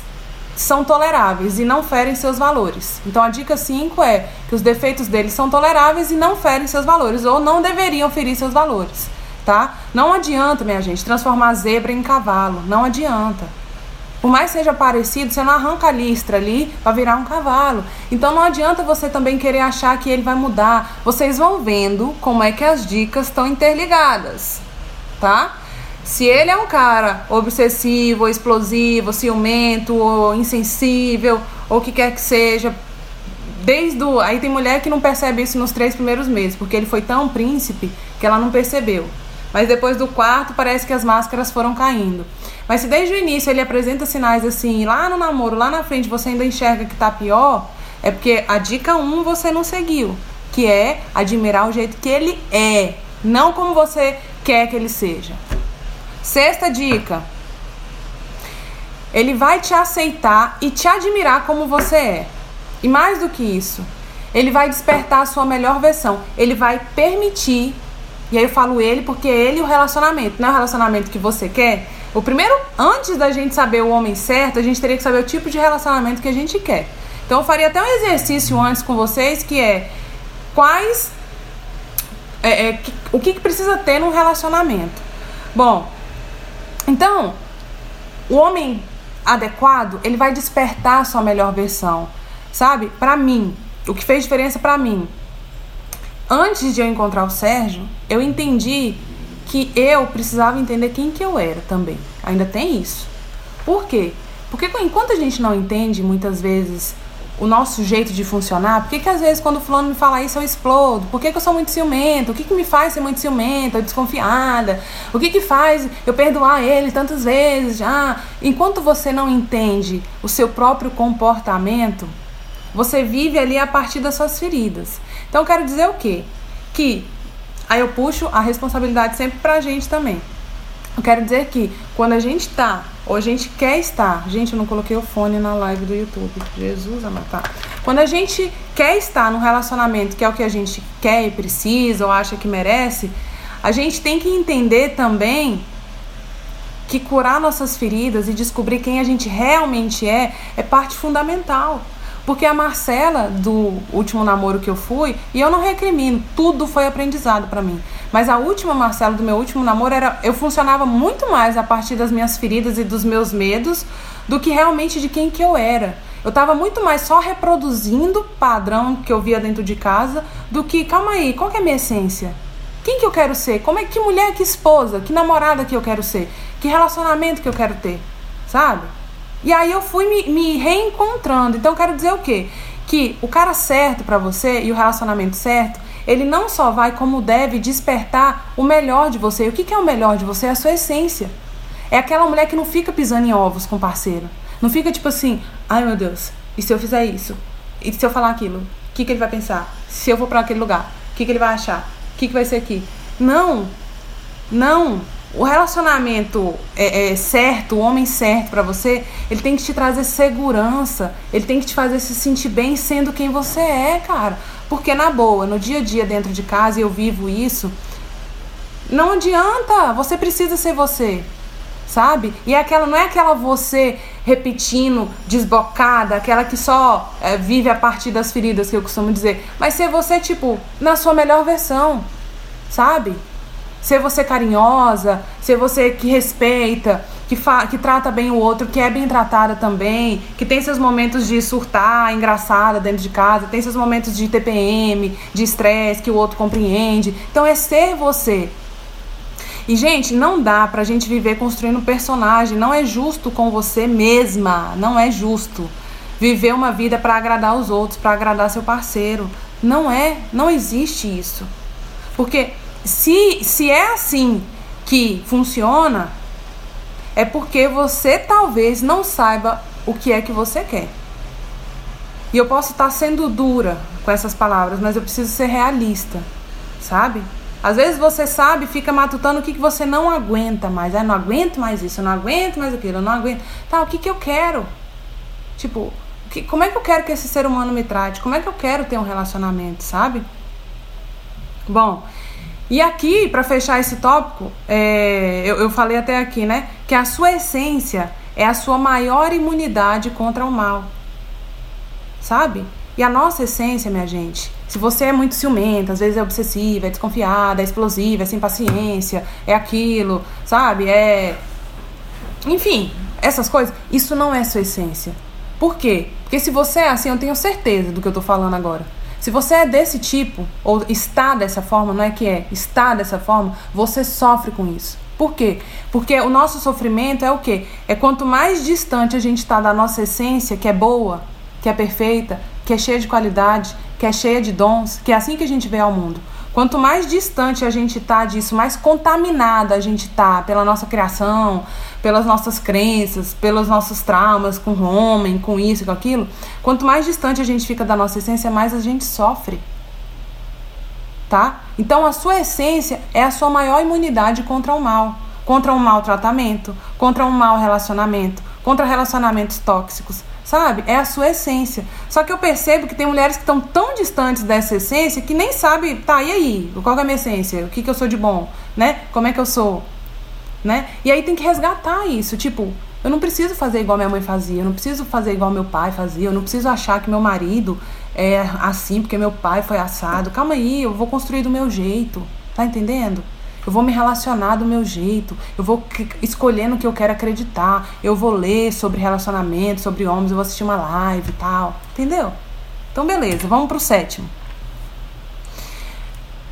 são toleráveis e não ferem seus valores. Então a dica 5 é que os defeitos deles são toleráveis e não ferem seus valores, ou não deveriam ferir seus valores tá? Não adianta, minha gente, transformar zebra em cavalo. Não adianta. Por mais seja parecido, você não arranca a listra ali para virar um cavalo. Então não adianta você também querer achar que ele vai mudar. Vocês vão vendo como é que as dicas estão interligadas, tá? Se ele é um cara obsessivo, explosivo, ciumento, ou insensível, ou o que quer que seja, desde o... aí tem mulher que não percebe isso nos três primeiros meses, porque ele foi tão príncipe que ela não percebeu. Mas depois do quarto parece que as máscaras foram caindo. Mas se desde o início ele apresenta sinais assim, lá no namoro, lá na frente você ainda enxerga que tá pior, é porque a dica 1 um você não seguiu. que é admirar o jeito que ele é, não como você quer que ele seja. Sexta dica. Ele vai te aceitar e te admirar como você é. E mais do que isso, ele vai despertar a sua melhor versão. Ele vai permitir, e aí eu falo ele porque é ele e o relacionamento, não é o relacionamento que você quer. O primeiro, antes da gente saber o homem certo, a gente teria que saber o tipo de relacionamento que a gente quer. Então eu faria até um exercício antes com vocês que é quais é, é, que, o que, que precisa ter num relacionamento. Bom, então o homem adequado ele vai despertar a sua melhor versão, sabe? Para mim, o que fez diferença para mim. Antes de eu encontrar o Sérgio, eu entendi que eu precisava entender quem que eu era também. Ainda tem isso. Por quê? Porque enquanto a gente não entende muitas vezes o nosso jeito de funcionar, por que, que às vezes quando o fulano me fala isso eu explodo? Por que, que eu sou muito ciumenta? O que, que me faz ser muito ciumenta, desconfiada? O que, que faz eu perdoar ele tantas vezes já? Enquanto você não entende o seu próprio comportamento, você vive ali a partir das suas feridas. Então eu quero dizer o quê? Que aí eu puxo a responsabilidade sempre pra gente também. Eu quero dizer que quando a gente tá, ou a gente quer estar, gente, eu não coloquei o fone na live do YouTube, Jesus amado, tá? Quando a gente quer estar num relacionamento que é o que a gente quer e precisa, ou acha que merece, a gente tem que entender também que curar nossas feridas e descobrir quem a gente realmente é é parte fundamental. Porque a Marcela, do último namoro que eu fui, e eu não recrimino, tudo foi aprendizado para mim. Mas a última Marcela do meu último namoro era. Eu funcionava muito mais a partir das minhas feridas e dos meus medos do que realmente de quem que eu era. Eu tava muito mais só reproduzindo padrão que eu via dentro de casa do que, calma aí, qual que é a minha essência? Quem que eu quero ser? Como é que mulher, que esposa, que namorada que eu quero ser? Que relacionamento que eu quero ter? Sabe? E aí eu fui me, me reencontrando. Então quero dizer o quê? Que o cara certo para você e o relacionamento certo, ele não só vai como deve despertar o melhor de você. E o que, que é o melhor de você? É a sua essência. É aquela mulher que não fica pisando em ovos com o parceiro. Não fica tipo assim, ai meu Deus, e se eu fizer isso? E se eu falar aquilo? O que, que ele vai pensar? Se eu for para aquele lugar, o que, que ele vai achar? O que, que vai ser aqui? Não, não o relacionamento é, é, certo, o homem certo para você, ele tem que te trazer segurança, ele tem que te fazer se sentir bem sendo quem você é, cara. Porque na boa, no dia a dia dentro de casa, eu vivo isso, não adianta, você precisa ser você. Sabe? E é aquela não é aquela você repetindo, desbocada, aquela que só é, vive a partir das feridas que eu costumo dizer, mas ser você tipo na sua melhor versão, sabe? Ser você carinhosa, ser você que respeita, que, que trata bem o outro, que é bem tratada também, que tem seus momentos de surtar, engraçada dentro de casa, tem seus momentos de TPM, de estresse que o outro compreende. Então é ser você. E, gente, não dá pra gente viver construindo personagem. Não é justo com você mesma. Não é justo. Viver uma vida para agradar os outros, para agradar seu parceiro. Não é. Não existe isso. Porque se, se é assim que funciona, é porque você talvez não saiba o que é que você quer. E eu posso estar sendo dura com essas palavras, mas eu preciso ser realista, sabe? Às vezes você sabe, fica matutando o que, que você não aguenta mais. Ah, não aguento mais isso, eu não aguento mais aquilo, eu não aguento. Tá, o que, que eu quero? Tipo, que, como é que eu quero que esse ser humano me trate? Como é que eu quero ter um relacionamento, sabe? Bom, e aqui, para fechar esse tópico, é, eu, eu falei até aqui, né? Que a sua essência é a sua maior imunidade contra o mal. Sabe? E a nossa essência, minha gente, se você é muito ciumenta, às vezes é obsessiva, é desconfiada, é explosiva, é sem paciência, é aquilo, sabe? É. Enfim, essas coisas, isso não é sua essência. Por quê? Porque se você é assim, eu tenho certeza do que eu tô falando agora. Se você é desse tipo, ou está dessa forma, não é que é, está dessa forma, você sofre com isso. Por quê? Porque o nosso sofrimento é o quê? É quanto mais distante a gente está da nossa essência, que é boa, que é perfeita, que é cheia de qualidade, que é cheia de dons, que é assim que a gente vê ao mundo. Quanto mais distante a gente está disso, mais contaminada a gente está pela nossa criação, pelas nossas crenças, pelos nossos traumas com o homem, com isso, com aquilo. Quanto mais distante a gente fica da nossa essência, mais a gente sofre. tá? Então a sua essência é a sua maior imunidade contra o mal, contra um maltratamento, contra um mau relacionamento, contra relacionamentos tóxicos, sabe? É a sua essência. Só que eu percebo que tem mulheres que estão tão distantes dessa essência que nem sabe, tá, e aí? Qual é a minha essência? O que, que eu sou de bom? Né? Como é que eu sou? Né? E aí tem que resgatar isso, tipo, eu não preciso fazer igual minha mãe fazia, eu não preciso fazer igual meu pai fazia, eu não preciso achar que meu marido é assim porque meu pai foi assado. Calma aí, eu vou construir do meu jeito. Tá entendendo? Eu vou me relacionar do meu jeito, eu vou escolher no que eu quero acreditar, eu vou ler sobre relacionamento, sobre homens, eu vou assistir uma live e tal. Entendeu? Então, beleza, vamos pro sétimo.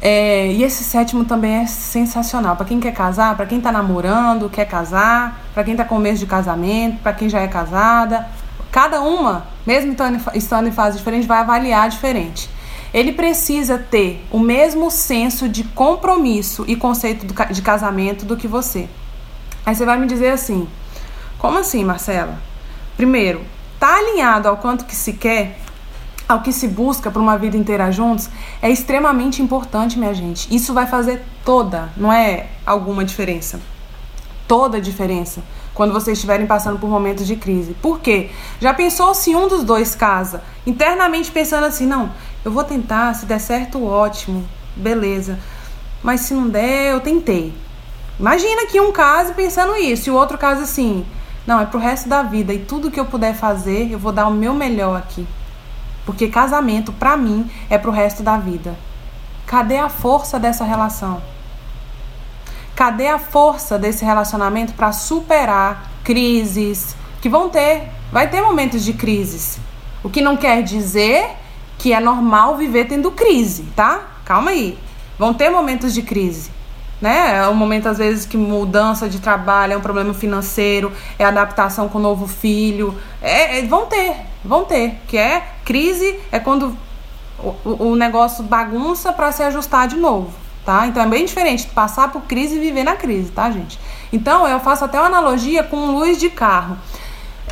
É, e esse sétimo também é sensacional. Para quem quer casar, para quem tá namorando, quer casar, para quem tá com mês de casamento, para quem já é casada. Cada uma, mesmo estando em fase diferente, vai avaliar diferente. Ele precisa ter o mesmo senso de compromisso e conceito de casamento do que você. Aí você vai me dizer assim: como assim, Marcela? Primeiro, tá alinhado ao quanto que se quer? ao que se busca para uma vida inteira juntos é extremamente importante, minha gente. Isso vai fazer toda, não é alguma diferença. Toda a diferença quando vocês estiverem passando por momentos de crise. Por quê? Já pensou se um dos dois casa internamente pensando assim, não, eu vou tentar, se der certo, ótimo, beleza. Mas se não der, eu tentei. Imagina que um caso pensando isso e o outro caso assim, não, é pro resto da vida e tudo que eu puder fazer, eu vou dar o meu melhor aqui. Porque casamento, para mim, é pro resto da vida. Cadê a força dessa relação? Cadê a força desse relacionamento para superar crises que vão ter? Vai ter momentos de crises. O que não quer dizer que é normal viver tendo crise, tá? Calma aí. Vão ter momentos de crise. Né? É um momento, às vezes, que mudança de trabalho, é um problema financeiro, é adaptação com o novo filho. É, é, vão ter, vão ter. Que é crise, é quando o, o negócio bagunça para se ajustar de novo. Tá? Então é bem diferente passar por crise e viver na crise, tá, gente? Então eu faço até uma analogia com luz de carro.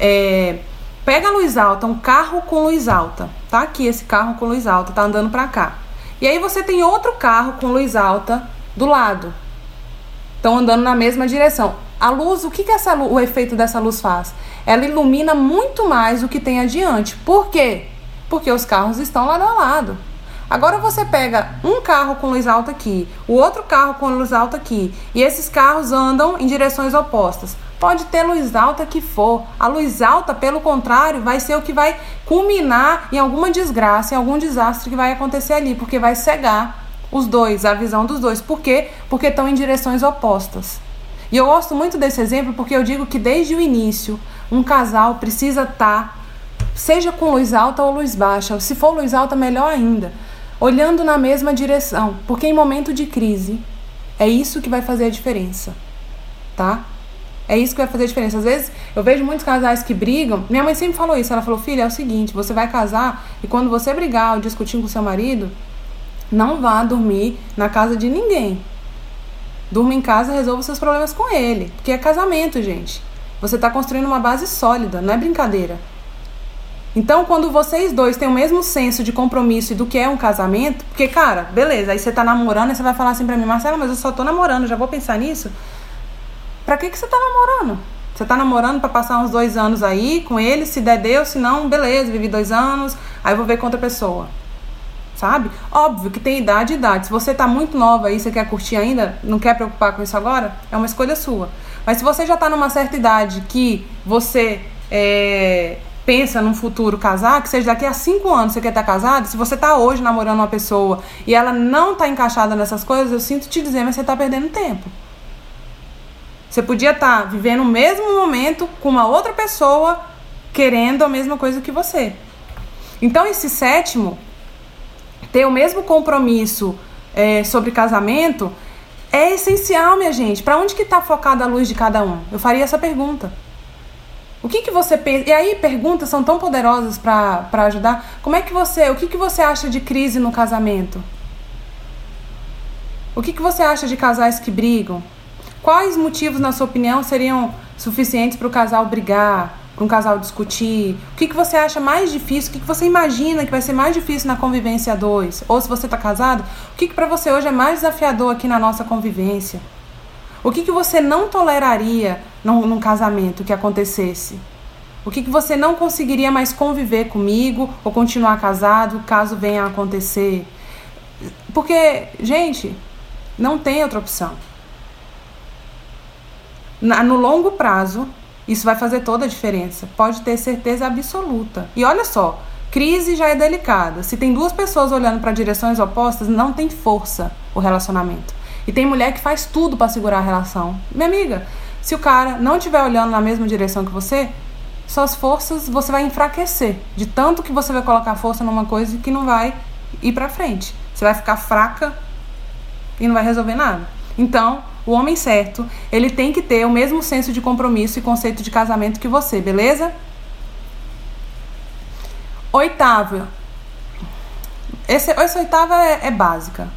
É, pega a luz alta, um carro com luz alta. Tá aqui esse carro com luz alta, tá andando para cá. E aí você tem outro carro com luz alta do lado. Estão andando na mesma direção. A luz, o que, que essa, o efeito dessa luz faz? Ela ilumina muito mais o que tem adiante. Por quê? Porque os carros estão lado a lado. Agora você pega um carro com luz alta aqui, o outro carro com luz alta aqui, e esses carros andam em direções opostas. Pode ter luz alta que for. A luz alta, pelo contrário, vai ser o que vai culminar em alguma desgraça, em algum desastre que vai acontecer ali, porque vai cegar os dois, a visão dos dois. Por quê? Porque estão em direções opostas. E eu gosto muito desse exemplo porque eu digo que desde o início um casal precisa estar, tá, seja com luz alta ou luz baixa, se for luz alta, melhor ainda, olhando na mesma direção, porque em momento de crise é isso que vai fazer a diferença, tá? É isso que vai fazer a diferença. Às vezes eu vejo muitos casais que brigam. Minha mãe sempre falou isso. Ela falou: Filha, é o seguinte, você vai casar e quando você brigar ou discutir com seu marido, não vá dormir na casa de ninguém. Durma em casa e resolva seus problemas com ele. Porque é casamento, gente. Você está construindo uma base sólida, não é brincadeira. Então, quando vocês dois têm o mesmo senso de compromisso e do que é um casamento, porque, cara, beleza, aí você tá namorando e você vai falar assim pra mim, Marcela, mas eu só tô namorando, já vou pensar nisso. Pra que, que você tá namorando? Você tá namorando para passar uns dois anos aí com ele, se der Deus, se não, beleza, vivi dois anos, aí vou ver com outra pessoa sabe? Óbvio que tem idade e idade. Se você tá muito nova aí, você quer curtir ainda, não quer preocupar com isso agora, é uma escolha sua. Mas se você já tá numa certa idade que você é, pensa num futuro casar, que seja daqui a cinco anos você quer estar casado, se você tá hoje namorando uma pessoa e ela não tá encaixada nessas coisas, eu sinto te dizer, mas você tá perdendo tempo. Você podia estar tá vivendo o mesmo momento com uma outra pessoa querendo a mesma coisa que você. Então, esse sétimo ter o mesmo compromisso é, sobre casamento é essencial, minha gente. Para onde que está focada a luz de cada um? Eu faria essa pergunta. O que, que você pensa? E aí, perguntas são tão poderosas para ajudar. Como é que você. O que, que você acha de crise no casamento? O que, que você acha de casais que brigam? Quais motivos, na sua opinião, seriam suficientes para o casal brigar? para um casal discutir? O que, que você acha mais difícil? O que, que você imagina que vai ser mais difícil na convivência dois? Ou se você está casado, o que, que para você hoje é mais desafiador aqui na nossa convivência? O que, que você não toleraria num, num casamento que acontecesse? O que, que você não conseguiria mais conviver comigo ou continuar casado caso venha a acontecer? Porque, gente, não tem outra opção. Na, no longo prazo, isso vai fazer toda a diferença. Pode ter certeza absoluta. E olha só, crise já é delicada. Se tem duas pessoas olhando para direções opostas, não tem força o relacionamento. E tem mulher que faz tudo para segurar a relação. Minha amiga, se o cara não estiver olhando na mesma direção que você, suas forças você vai enfraquecer. De tanto que você vai colocar força numa coisa que não vai ir para frente. Você vai ficar fraca e não vai resolver nada. Então, o homem certo, ele tem que ter o mesmo senso de compromisso e conceito de casamento que você, beleza? Oitava. Esse, essa oitava é, é básica.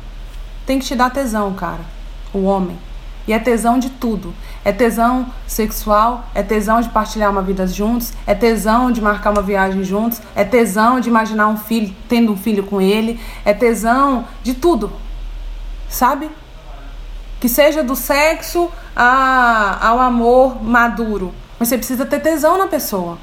Tem que te dar tesão, cara. O homem. E é tesão de tudo. É tesão sexual, é tesão de partilhar uma vida juntos, é tesão de marcar uma viagem juntos, é tesão de imaginar um filho, tendo um filho com ele, é tesão de tudo. Sabe? Que seja do sexo a, ao amor maduro. Mas você precisa ter tesão na pessoa.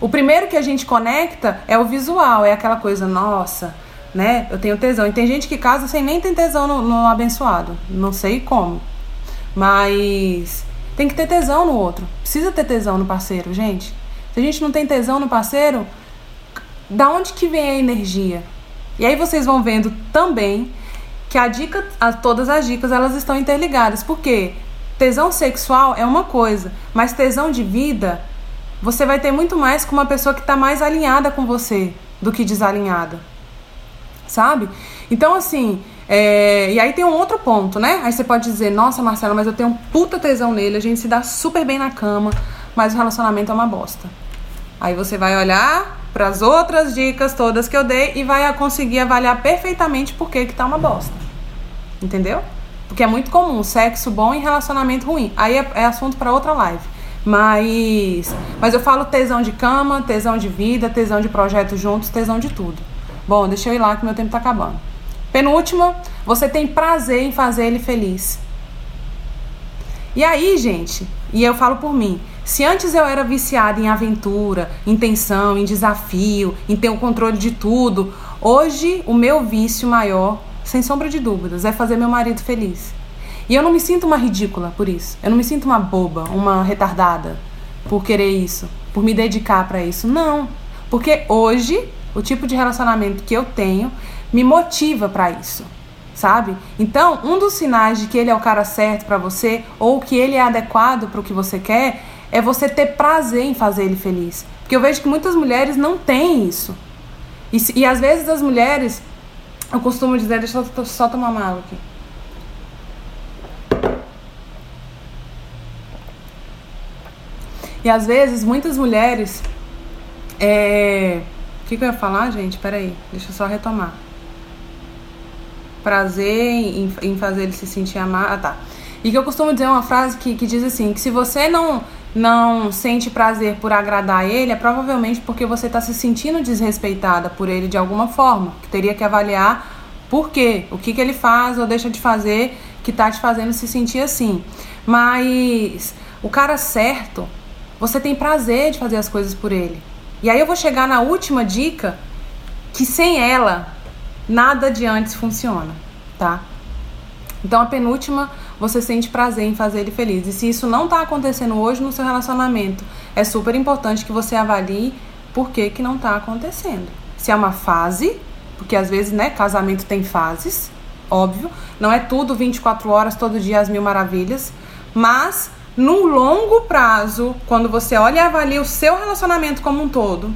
O primeiro que a gente conecta é o visual, é aquela coisa, nossa, né? Eu tenho tesão. E tem gente que casa sem nem ter tesão no, no abençoado. Não sei como. Mas tem que ter tesão no outro. Precisa ter tesão no parceiro, gente. Se a gente não tem tesão no parceiro, da onde que vem a energia? E aí vocês vão vendo também que a dica, a, todas as dicas, elas estão interligadas. Porque tesão sexual é uma coisa, mas tesão de vida você vai ter muito mais com uma pessoa que está mais alinhada com você do que desalinhada. Sabe? Então, assim, é, e aí tem um outro ponto, né? Aí você pode dizer, nossa, Marcela, mas eu tenho um puta tesão nele, a gente se dá super bem na cama, mas o relacionamento é uma bosta. Aí você vai olhar para as outras dicas todas que eu dei e vai conseguir avaliar perfeitamente por que que tá uma bosta. Entendeu? Porque é muito comum sexo bom e relacionamento ruim. Aí é, é assunto para outra live. Mas, mas eu falo tesão de cama, tesão de vida, tesão de projeto juntos, tesão de tudo. Bom, deixa eu ir lá que meu tempo tá acabando. Penúltima, você tem prazer em fazer ele feliz. E aí, gente, e eu falo por mim, se antes eu era viciada em aventura, em tensão, em desafio, em ter o controle de tudo, hoje o meu vício maior sem sombra de dúvidas, é fazer meu marido feliz. E eu não me sinto uma ridícula por isso. Eu não me sinto uma boba, uma retardada por querer isso, por me dedicar para isso. Não. Porque hoje, o tipo de relacionamento que eu tenho me motiva para isso. Sabe? Então, um dos sinais de que ele é o cara certo para você ou que ele é adequado para o que você quer é você ter prazer em fazer ele feliz. Porque eu vejo que muitas mulheres não têm isso. E, e às vezes as mulheres eu costumo dizer, deixa eu só tomar uma água aqui. E às vezes, muitas mulheres. É... O que, que eu ia falar, gente? Peraí, deixa eu só retomar. Prazer em, em fazer ele se sentir amado. Ah, tá. E que eu costumo dizer uma frase que, que diz assim: que se você não não sente prazer por agradar ele, é provavelmente porque você está se sentindo desrespeitada por ele de alguma forma. Que teria que avaliar por quê, o que, que ele faz ou deixa de fazer que está te fazendo se sentir assim. Mas o cara certo, você tem prazer de fazer as coisas por ele. E aí eu vou chegar na última dica, que sem ela, nada de antes funciona, tá? Então a penúltima você sente prazer em fazer ele feliz. E se isso não está acontecendo hoje no seu relacionamento, é super importante que você avalie por que, que não está acontecendo. Se é uma fase, porque às vezes, né, casamento tem fases, óbvio, não é tudo 24 horas, todo dia as mil maravilhas, mas no longo prazo, quando você olha e avalia o seu relacionamento como um todo,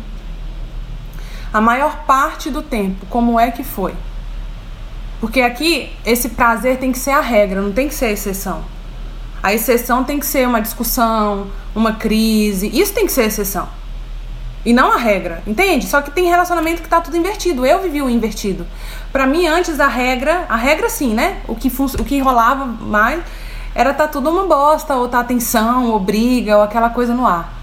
a maior parte do tempo, como é que foi? Porque aqui, esse prazer tem que ser a regra, não tem que ser a exceção. A exceção tem que ser uma discussão, uma crise. Isso tem que ser a exceção. E não a regra, entende? Só que tem relacionamento que tá tudo invertido. Eu vivi o invertido. Para mim, antes a regra, a regra sim, né? O que, o que rolava mais era tá tudo uma bosta, ou tá tensão, ou briga, ou aquela coisa no ar.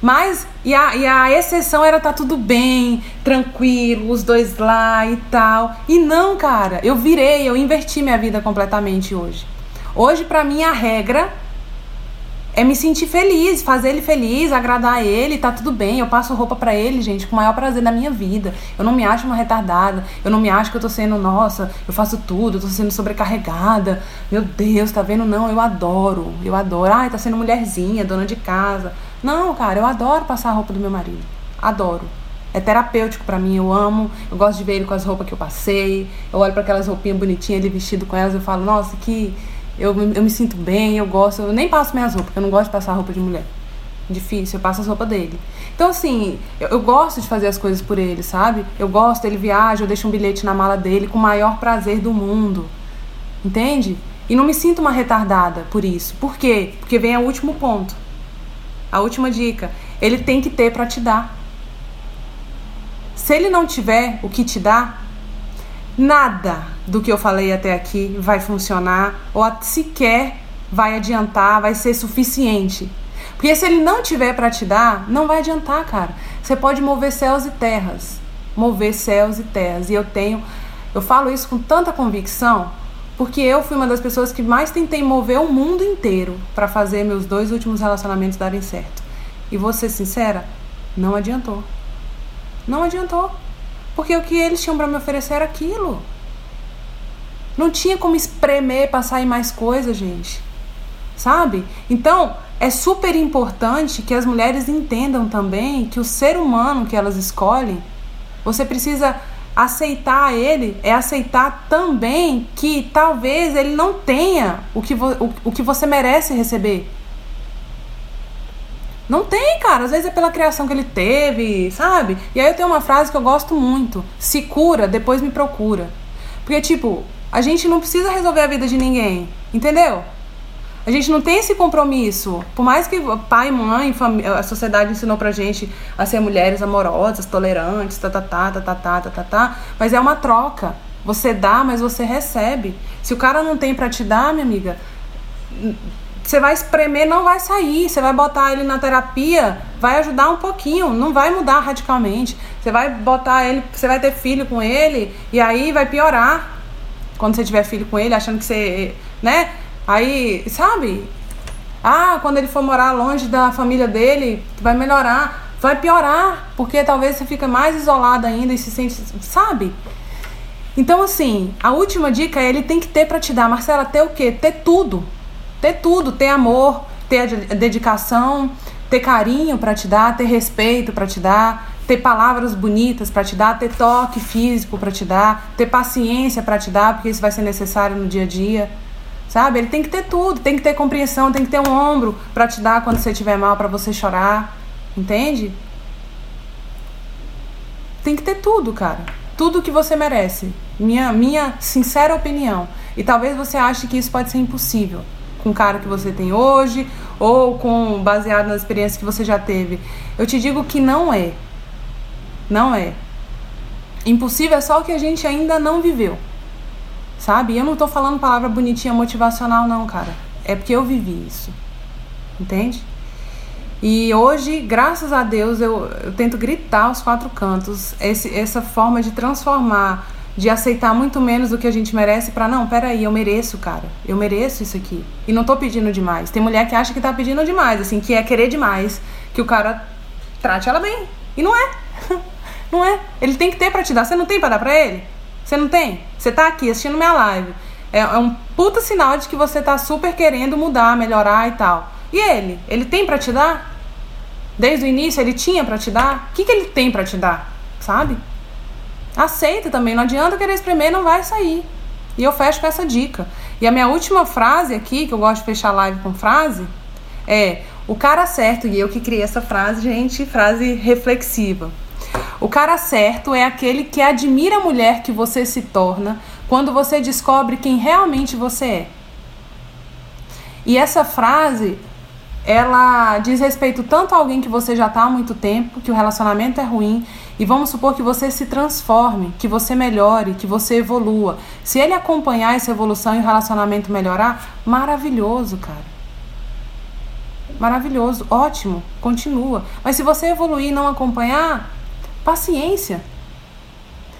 Mas, e a, e a exceção era tá tudo bem, tranquilo, os dois lá e tal. E não, cara, eu virei, eu inverti minha vida completamente hoje. Hoje, para mim, a regra é me sentir feliz, fazer ele feliz, agradar ele, tá tudo bem. Eu passo roupa para ele, gente, com o maior prazer da minha vida. Eu não me acho uma retardada, eu não me acho que eu tô sendo, nossa, eu faço tudo, eu tô sendo sobrecarregada. Meu Deus, tá vendo? Não, eu adoro, eu adoro. Ai, tá sendo mulherzinha, dona de casa. Não, cara, eu adoro passar a roupa do meu marido. Adoro. É terapêutico para mim, eu amo. Eu gosto de ver ele com as roupas que eu passei. Eu olho para aquelas roupinhas bonitinhas, ele vestido com elas, eu falo, nossa, que eu, eu me sinto bem, eu gosto. Eu nem passo minhas roupas, porque eu não gosto de passar roupa de mulher. Difícil, eu passo as roupas dele. Então, assim, eu, eu, gosto de fazer as coisas por ele, sabe? Eu gosto, ele viaja, eu deixo um bilhete na mala dele com o maior prazer do mundo. Entende? E não me sinto uma retardada por isso. Por quê? Porque vem o último ponto. A última dica. Ele tem que ter para te dar. Se ele não tiver o que te dar, nada do que eu falei até aqui vai funcionar ou sequer vai adiantar, vai ser suficiente. Porque se ele não tiver para te dar, não vai adiantar, cara. Você pode mover céus e terras, mover céus e terras. E eu tenho, eu falo isso com tanta convicção, porque eu fui uma das pessoas que mais tentei mover o mundo inteiro para fazer meus dois últimos relacionamentos darem certo. E vou ser sincera, não adiantou. Não adiantou. Porque o que eles tinham para me oferecer era aquilo. Não tinha como espremer para sair mais coisa, gente. Sabe? Então, é super importante que as mulheres entendam também que o ser humano que elas escolhem, você precisa aceitar ele, é aceitar também que talvez ele não tenha o que, o, o que você merece receber. Não tem, cara. Às vezes é pela criação que ele teve, sabe? E aí eu tenho uma frase que eu gosto muito: se cura, depois me procura. Porque, tipo, a gente não precisa resolver a vida de ninguém, entendeu? A gente não tem esse compromisso. Por mais que pai, mãe, a sociedade ensinou pra gente a ser mulheres amorosas, tolerantes, tá, tá, tá, tá, tá, tá, tá, tá, tá mas é uma troca. Você dá, mas você recebe. Se o cara não tem para te dar, minha amiga, você vai espremer, não vai sair. Você vai botar ele na terapia, vai ajudar um pouquinho, não vai mudar radicalmente. Você vai botar ele, você vai ter filho com ele e aí vai piorar. Quando você tiver filho com ele, achando que você, né? Aí, sabe? Ah, quando ele for morar longe da família dele, vai melhorar. Vai piorar, porque talvez você fica mais isolada ainda e se sente, sabe? Então, assim, a última dica é ele tem que ter para te dar. Marcela, ter o quê? Ter tudo ter tudo, ter amor, ter dedicação, ter carinho para te dar, ter respeito para te dar, ter palavras bonitas para te dar, ter toque físico para te dar, ter paciência para te dar, porque isso vai ser necessário no dia a dia. Sabe? Ele tem que ter tudo, tem que ter compreensão, tem que ter um ombro para te dar quando você estiver mal, para você chorar. Entende? Tem que ter tudo, cara. Tudo que você merece. Minha minha sincera opinião. E talvez você ache que isso pode ser impossível com o cara que você tem hoje ou com baseado nas experiências que você já teve. Eu te digo que não é. Não é. Impossível é só o que a gente ainda não viveu. Sabe? Eu não tô falando palavra bonitinha motivacional não, cara. É porque eu vivi isso. Entende? E hoje, graças a Deus, eu, eu tento gritar aos quatro cantos esse, essa forma de transformar de aceitar muito menos do que a gente merece para não, peraí, eu mereço, cara. Eu mereço isso aqui. E não tô pedindo demais. Tem mulher que acha que tá pedindo demais, assim, que é querer demais, que o cara trate ela bem. E não é. não é. Ele tem que ter para te dar. Você não tem para dar para ele? Você não tem? Você tá aqui assistindo minha live. É, é um puta sinal de que você tá super querendo mudar, melhorar e tal. E ele? Ele tem para te dar? Desde o início ele tinha para te dar? O que, que ele tem para te dar? Sabe? aceita também. Não adianta querer espremer, não vai sair. E eu fecho com essa dica. E a minha última frase aqui, que eu gosto de fechar a live com frase, é: o cara certo, e eu que criei essa frase, gente, frase reflexiva. O cara certo é aquele que admira a mulher que você se torna quando você descobre quem realmente você é. E essa frase, ela diz respeito tanto a alguém que você já está há muito tempo, que o relacionamento é ruim, e vamos supor que você se transforme, que você melhore, que você evolua. Se ele acompanhar essa evolução e o relacionamento melhorar, maravilhoso, cara. maravilhoso, ótimo, continua. Mas se você evoluir e não acompanhar, paciência.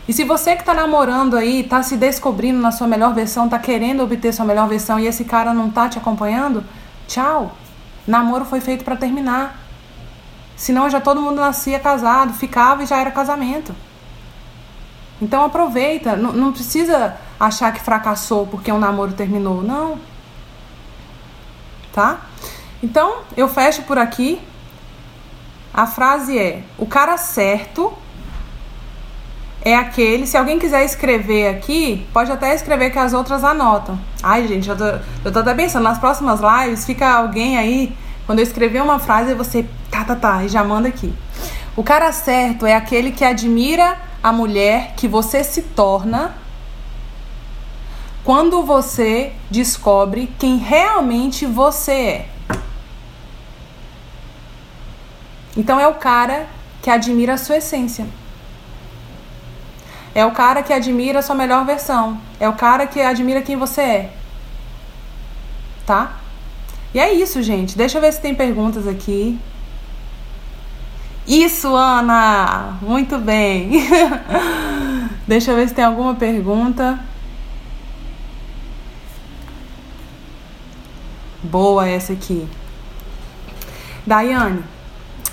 E se você que está namorando aí, está se descobrindo na sua melhor versão, está querendo obter sua melhor versão e esse cara não está te acompanhando, tchau. Namoro foi feito para terminar. Senão já todo mundo nascia casado, ficava e já era casamento. Então aproveita, não, não precisa achar que fracassou porque um namoro terminou, não. Tá? Então, eu fecho por aqui. A frase é: o cara certo é aquele. Se alguém quiser escrever aqui, pode até escrever que as outras anotam. Ai, gente, eu tô, eu tô até pensando, nas próximas lives fica alguém aí, quando eu escrever uma frase, você tá, tá, tá, e já manda aqui. O cara certo é aquele que admira a mulher que você se torna quando você descobre quem realmente você é. Então é o cara que admira a sua essência. É o cara que admira a sua melhor versão. É o cara que admira quem você é. Tá? E é isso, gente. Deixa eu ver se tem perguntas aqui. Isso, Ana! Muito bem. Deixa eu ver se tem alguma pergunta. Boa essa aqui. Daiane,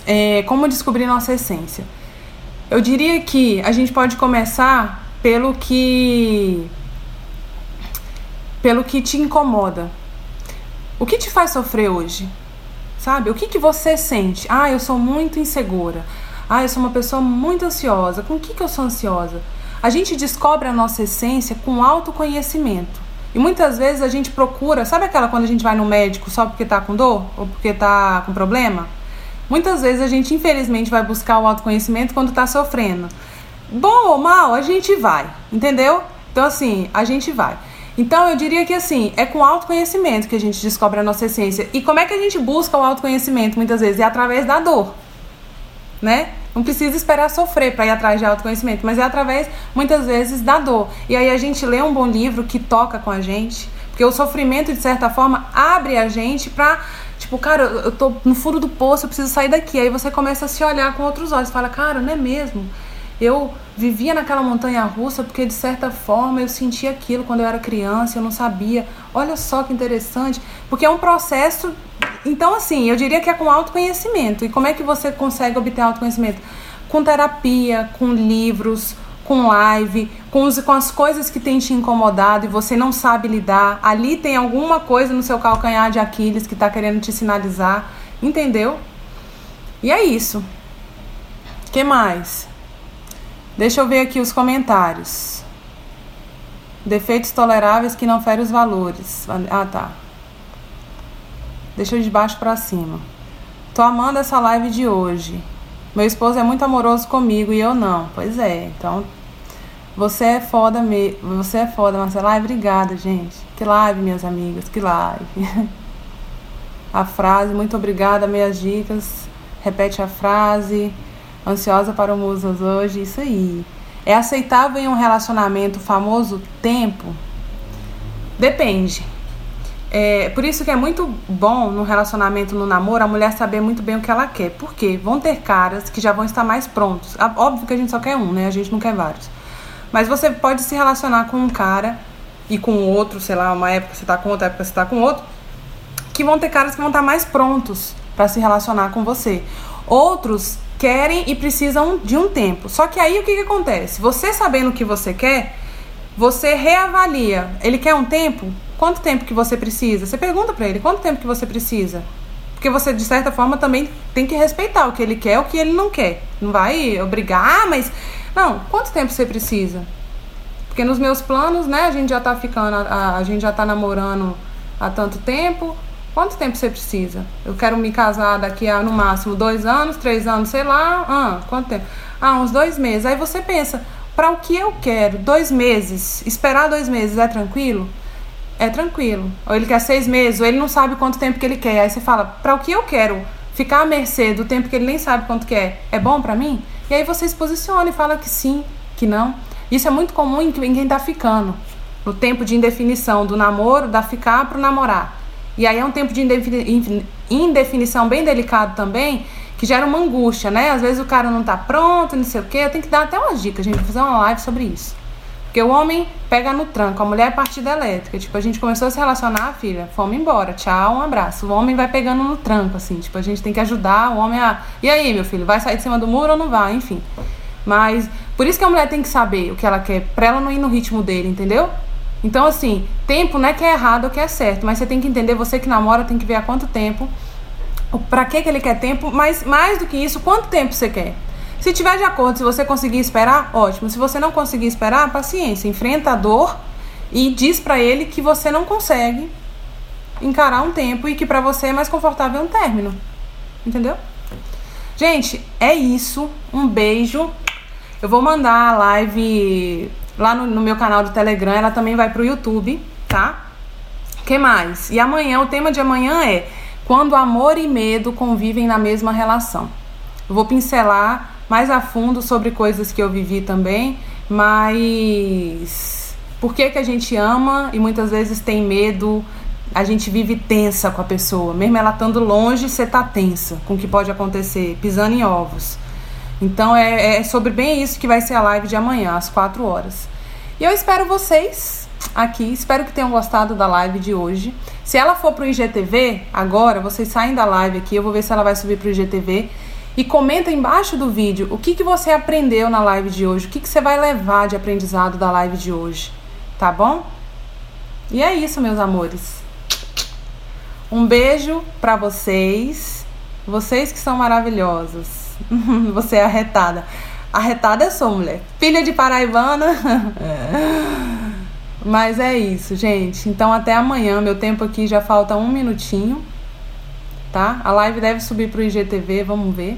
é, como descobrir nossa essência? Eu diria que a gente pode começar pelo que pelo que te incomoda. O que te faz sofrer hoje? Sabe? O que que você sente? Ah, eu sou muito insegura. Ah, eu sou uma pessoa muito ansiosa. Com o que que eu sou ansiosa? A gente descobre a nossa essência com autoconhecimento. E muitas vezes a gente procura, sabe aquela quando a gente vai no médico só porque tá com dor ou porque tá com problema? Muitas vezes a gente, infelizmente, vai buscar o autoconhecimento quando está sofrendo. Bom ou mal, a gente vai, entendeu? Então, assim, a gente vai. Então, eu diria que, assim, é com autoconhecimento que a gente descobre a nossa essência. E como é que a gente busca o autoconhecimento, muitas vezes? É através da dor, né? Não precisa esperar sofrer para ir atrás de autoconhecimento, mas é através, muitas vezes, da dor. E aí a gente lê um bom livro que toca com a gente, porque o sofrimento, de certa forma, abre a gente para Tipo, cara, eu tô no fundo do poço, eu preciso sair daqui. Aí você começa a se olhar com outros olhos. Fala, cara, não é mesmo? Eu vivia naquela montanha russa porque de certa forma eu sentia aquilo quando eu era criança, eu não sabia. Olha só que interessante, porque é um processo. Então, assim, eu diria que é com autoconhecimento. E como é que você consegue obter autoconhecimento? Com terapia, com livros, com live, com, os, com as coisas que tem te incomodado e você não sabe lidar. Ali tem alguma coisa no seu calcanhar de Aquiles que está querendo te sinalizar, entendeu? E é isso. que mais? Deixa eu ver aqui os comentários. Defeitos toleráveis que não ferem os valores. Ah, tá. Deixa eu de baixo para cima. Tô amando essa live de hoje. Meu esposo é muito amoroso comigo e eu não. Pois é, então você é foda mesmo. Você é foda, Marcela. Ai, obrigada, gente. Que live, minhas amigas. Que live. a frase, muito obrigada, meias dicas. Repete a frase. Ansiosa para o Musas hoje. Isso aí. É aceitável em um relacionamento famoso tempo? Depende. É, por isso que é muito bom no relacionamento, no namoro, a mulher saber muito bem o que ela quer. Porque vão ter caras que já vão estar mais prontos. Óbvio que a gente só quer um, né? A gente não quer vários. Mas você pode se relacionar com um cara e com outro, sei lá, uma época você tá com outra época você tá com outro, que vão ter caras que vão estar mais prontos para se relacionar com você. Outros querem e precisam de um tempo. Só que aí o que, que acontece? Você sabendo o que você quer, você reavalia. Ele quer um tempo? Quanto tempo que você precisa? Você pergunta para ele quanto tempo que você precisa. Porque você, de certa forma, também tem que respeitar o que ele quer o que ele não quer. Não vai obrigar, ah, mas não, quanto tempo você precisa? Porque nos meus planos, né, a gente já tá ficando, a, a gente já tá namorando há tanto tempo. Quanto tempo você precisa? Eu quero me casar daqui a no máximo dois anos, três anos, sei lá. Ah, quanto tempo? Ah, uns dois meses. Aí você pensa, para o que eu quero? Dois meses? Esperar dois meses é tranquilo? É tranquilo. Ou ele quer seis meses, ou ele não sabe quanto tempo que ele quer. Aí você fala, para o que eu quero? Ficar à mercê do tempo que ele nem sabe quanto quer, é bom para mim? E aí você se posiciona e fala que sim, que não. Isso é muito comum em quem está ficando. No tempo de indefinição do namoro, da ficar para namorar. E aí é um tempo de indefinição bem delicado também, que gera uma angústia, né? Às vezes o cara não tá pronto, não sei o quê. Eu tenho que dar até umas dicas, gente, vou fazer uma live sobre isso. Porque o homem pega no tranco, a mulher é partida elétrica. Tipo, a gente começou a se relacionar, filha, fomos embora, tchau, um abraço. O homem vai pegando no tranco, assim, tipo, a gente tem que ajudar o homem a. E aí, meu filho, vai sair de cima do muro ou não vai? Enfim. Mas por isso que a mulher tem que saber o que ela quer, pra ela não ir no ritmo dele, entendeu? Então, assim, tempo não é que é errado ou que é certo, mas você tem que entender, você que namora tem que ver há quanto tempo, pra que, que ele quer tempo, mas mais do que isso, quanto tempo você quer. Se tiver de acordo, se você conseguir esperar, ótimo. Se você não conseguir esperar, paciência, enfrenta a dor e diz para ele que você não consegue encarar um tempo e que para você é mais confortável um término. Entendeu? Gente, é isso. Um beijo. Eu vou mandar a live lá no, no meu canal do Telegram, ela também vai pro YouTube, tá? que mais? E amanhã, o tema de amanhã é quando amor e medo convivem na mesma relação. Eu vou pincelar mais a fundo sobre coisas que eu vivi também, mas por que, que a gente ama e muitas vezes tem medo? A gente vive tensa com a pessoa, mesmo ela estando longe, você tá tensa com o que pode acontecer, pisando em ovos. Então é, é sobre bem isso que vai ser a live de amanhã, às 4 horas. E eu espero vocês aqui, espero que tenham gostado da live de hoje. Se ela for pro IGTV, agora, vocês saem da live aqui, eu vou ver se ela vai subir pro IGTV e comenta embaixo do vídeo o que, que você aprendeu na live de hoje, o que, que você vai levar de aprendizado da live de hoje, tá bom? E é isso, meus amores. Um beijo para vocês, vocês que são maravilhosos. você é arretada. Arretada é sua mulher. Filha de paraibana. Mas é isso, gente. Então até amanhã. Meu tempo aqui já falta um minutinho tá? A live deve subir pro IGTV, vamos ver.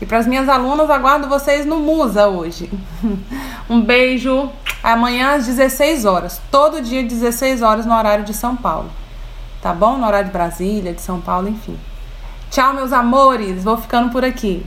E para as minhas alunas, aguardo vocês no Musa hoje. um beijo. Amanhã às 16 horas. Todo dia 16 horas no horário de São Paulo. Tá bom? No horário de Brasília, de São Paulo, enfim. Tchau, meus amores. Vou ficando por aqui.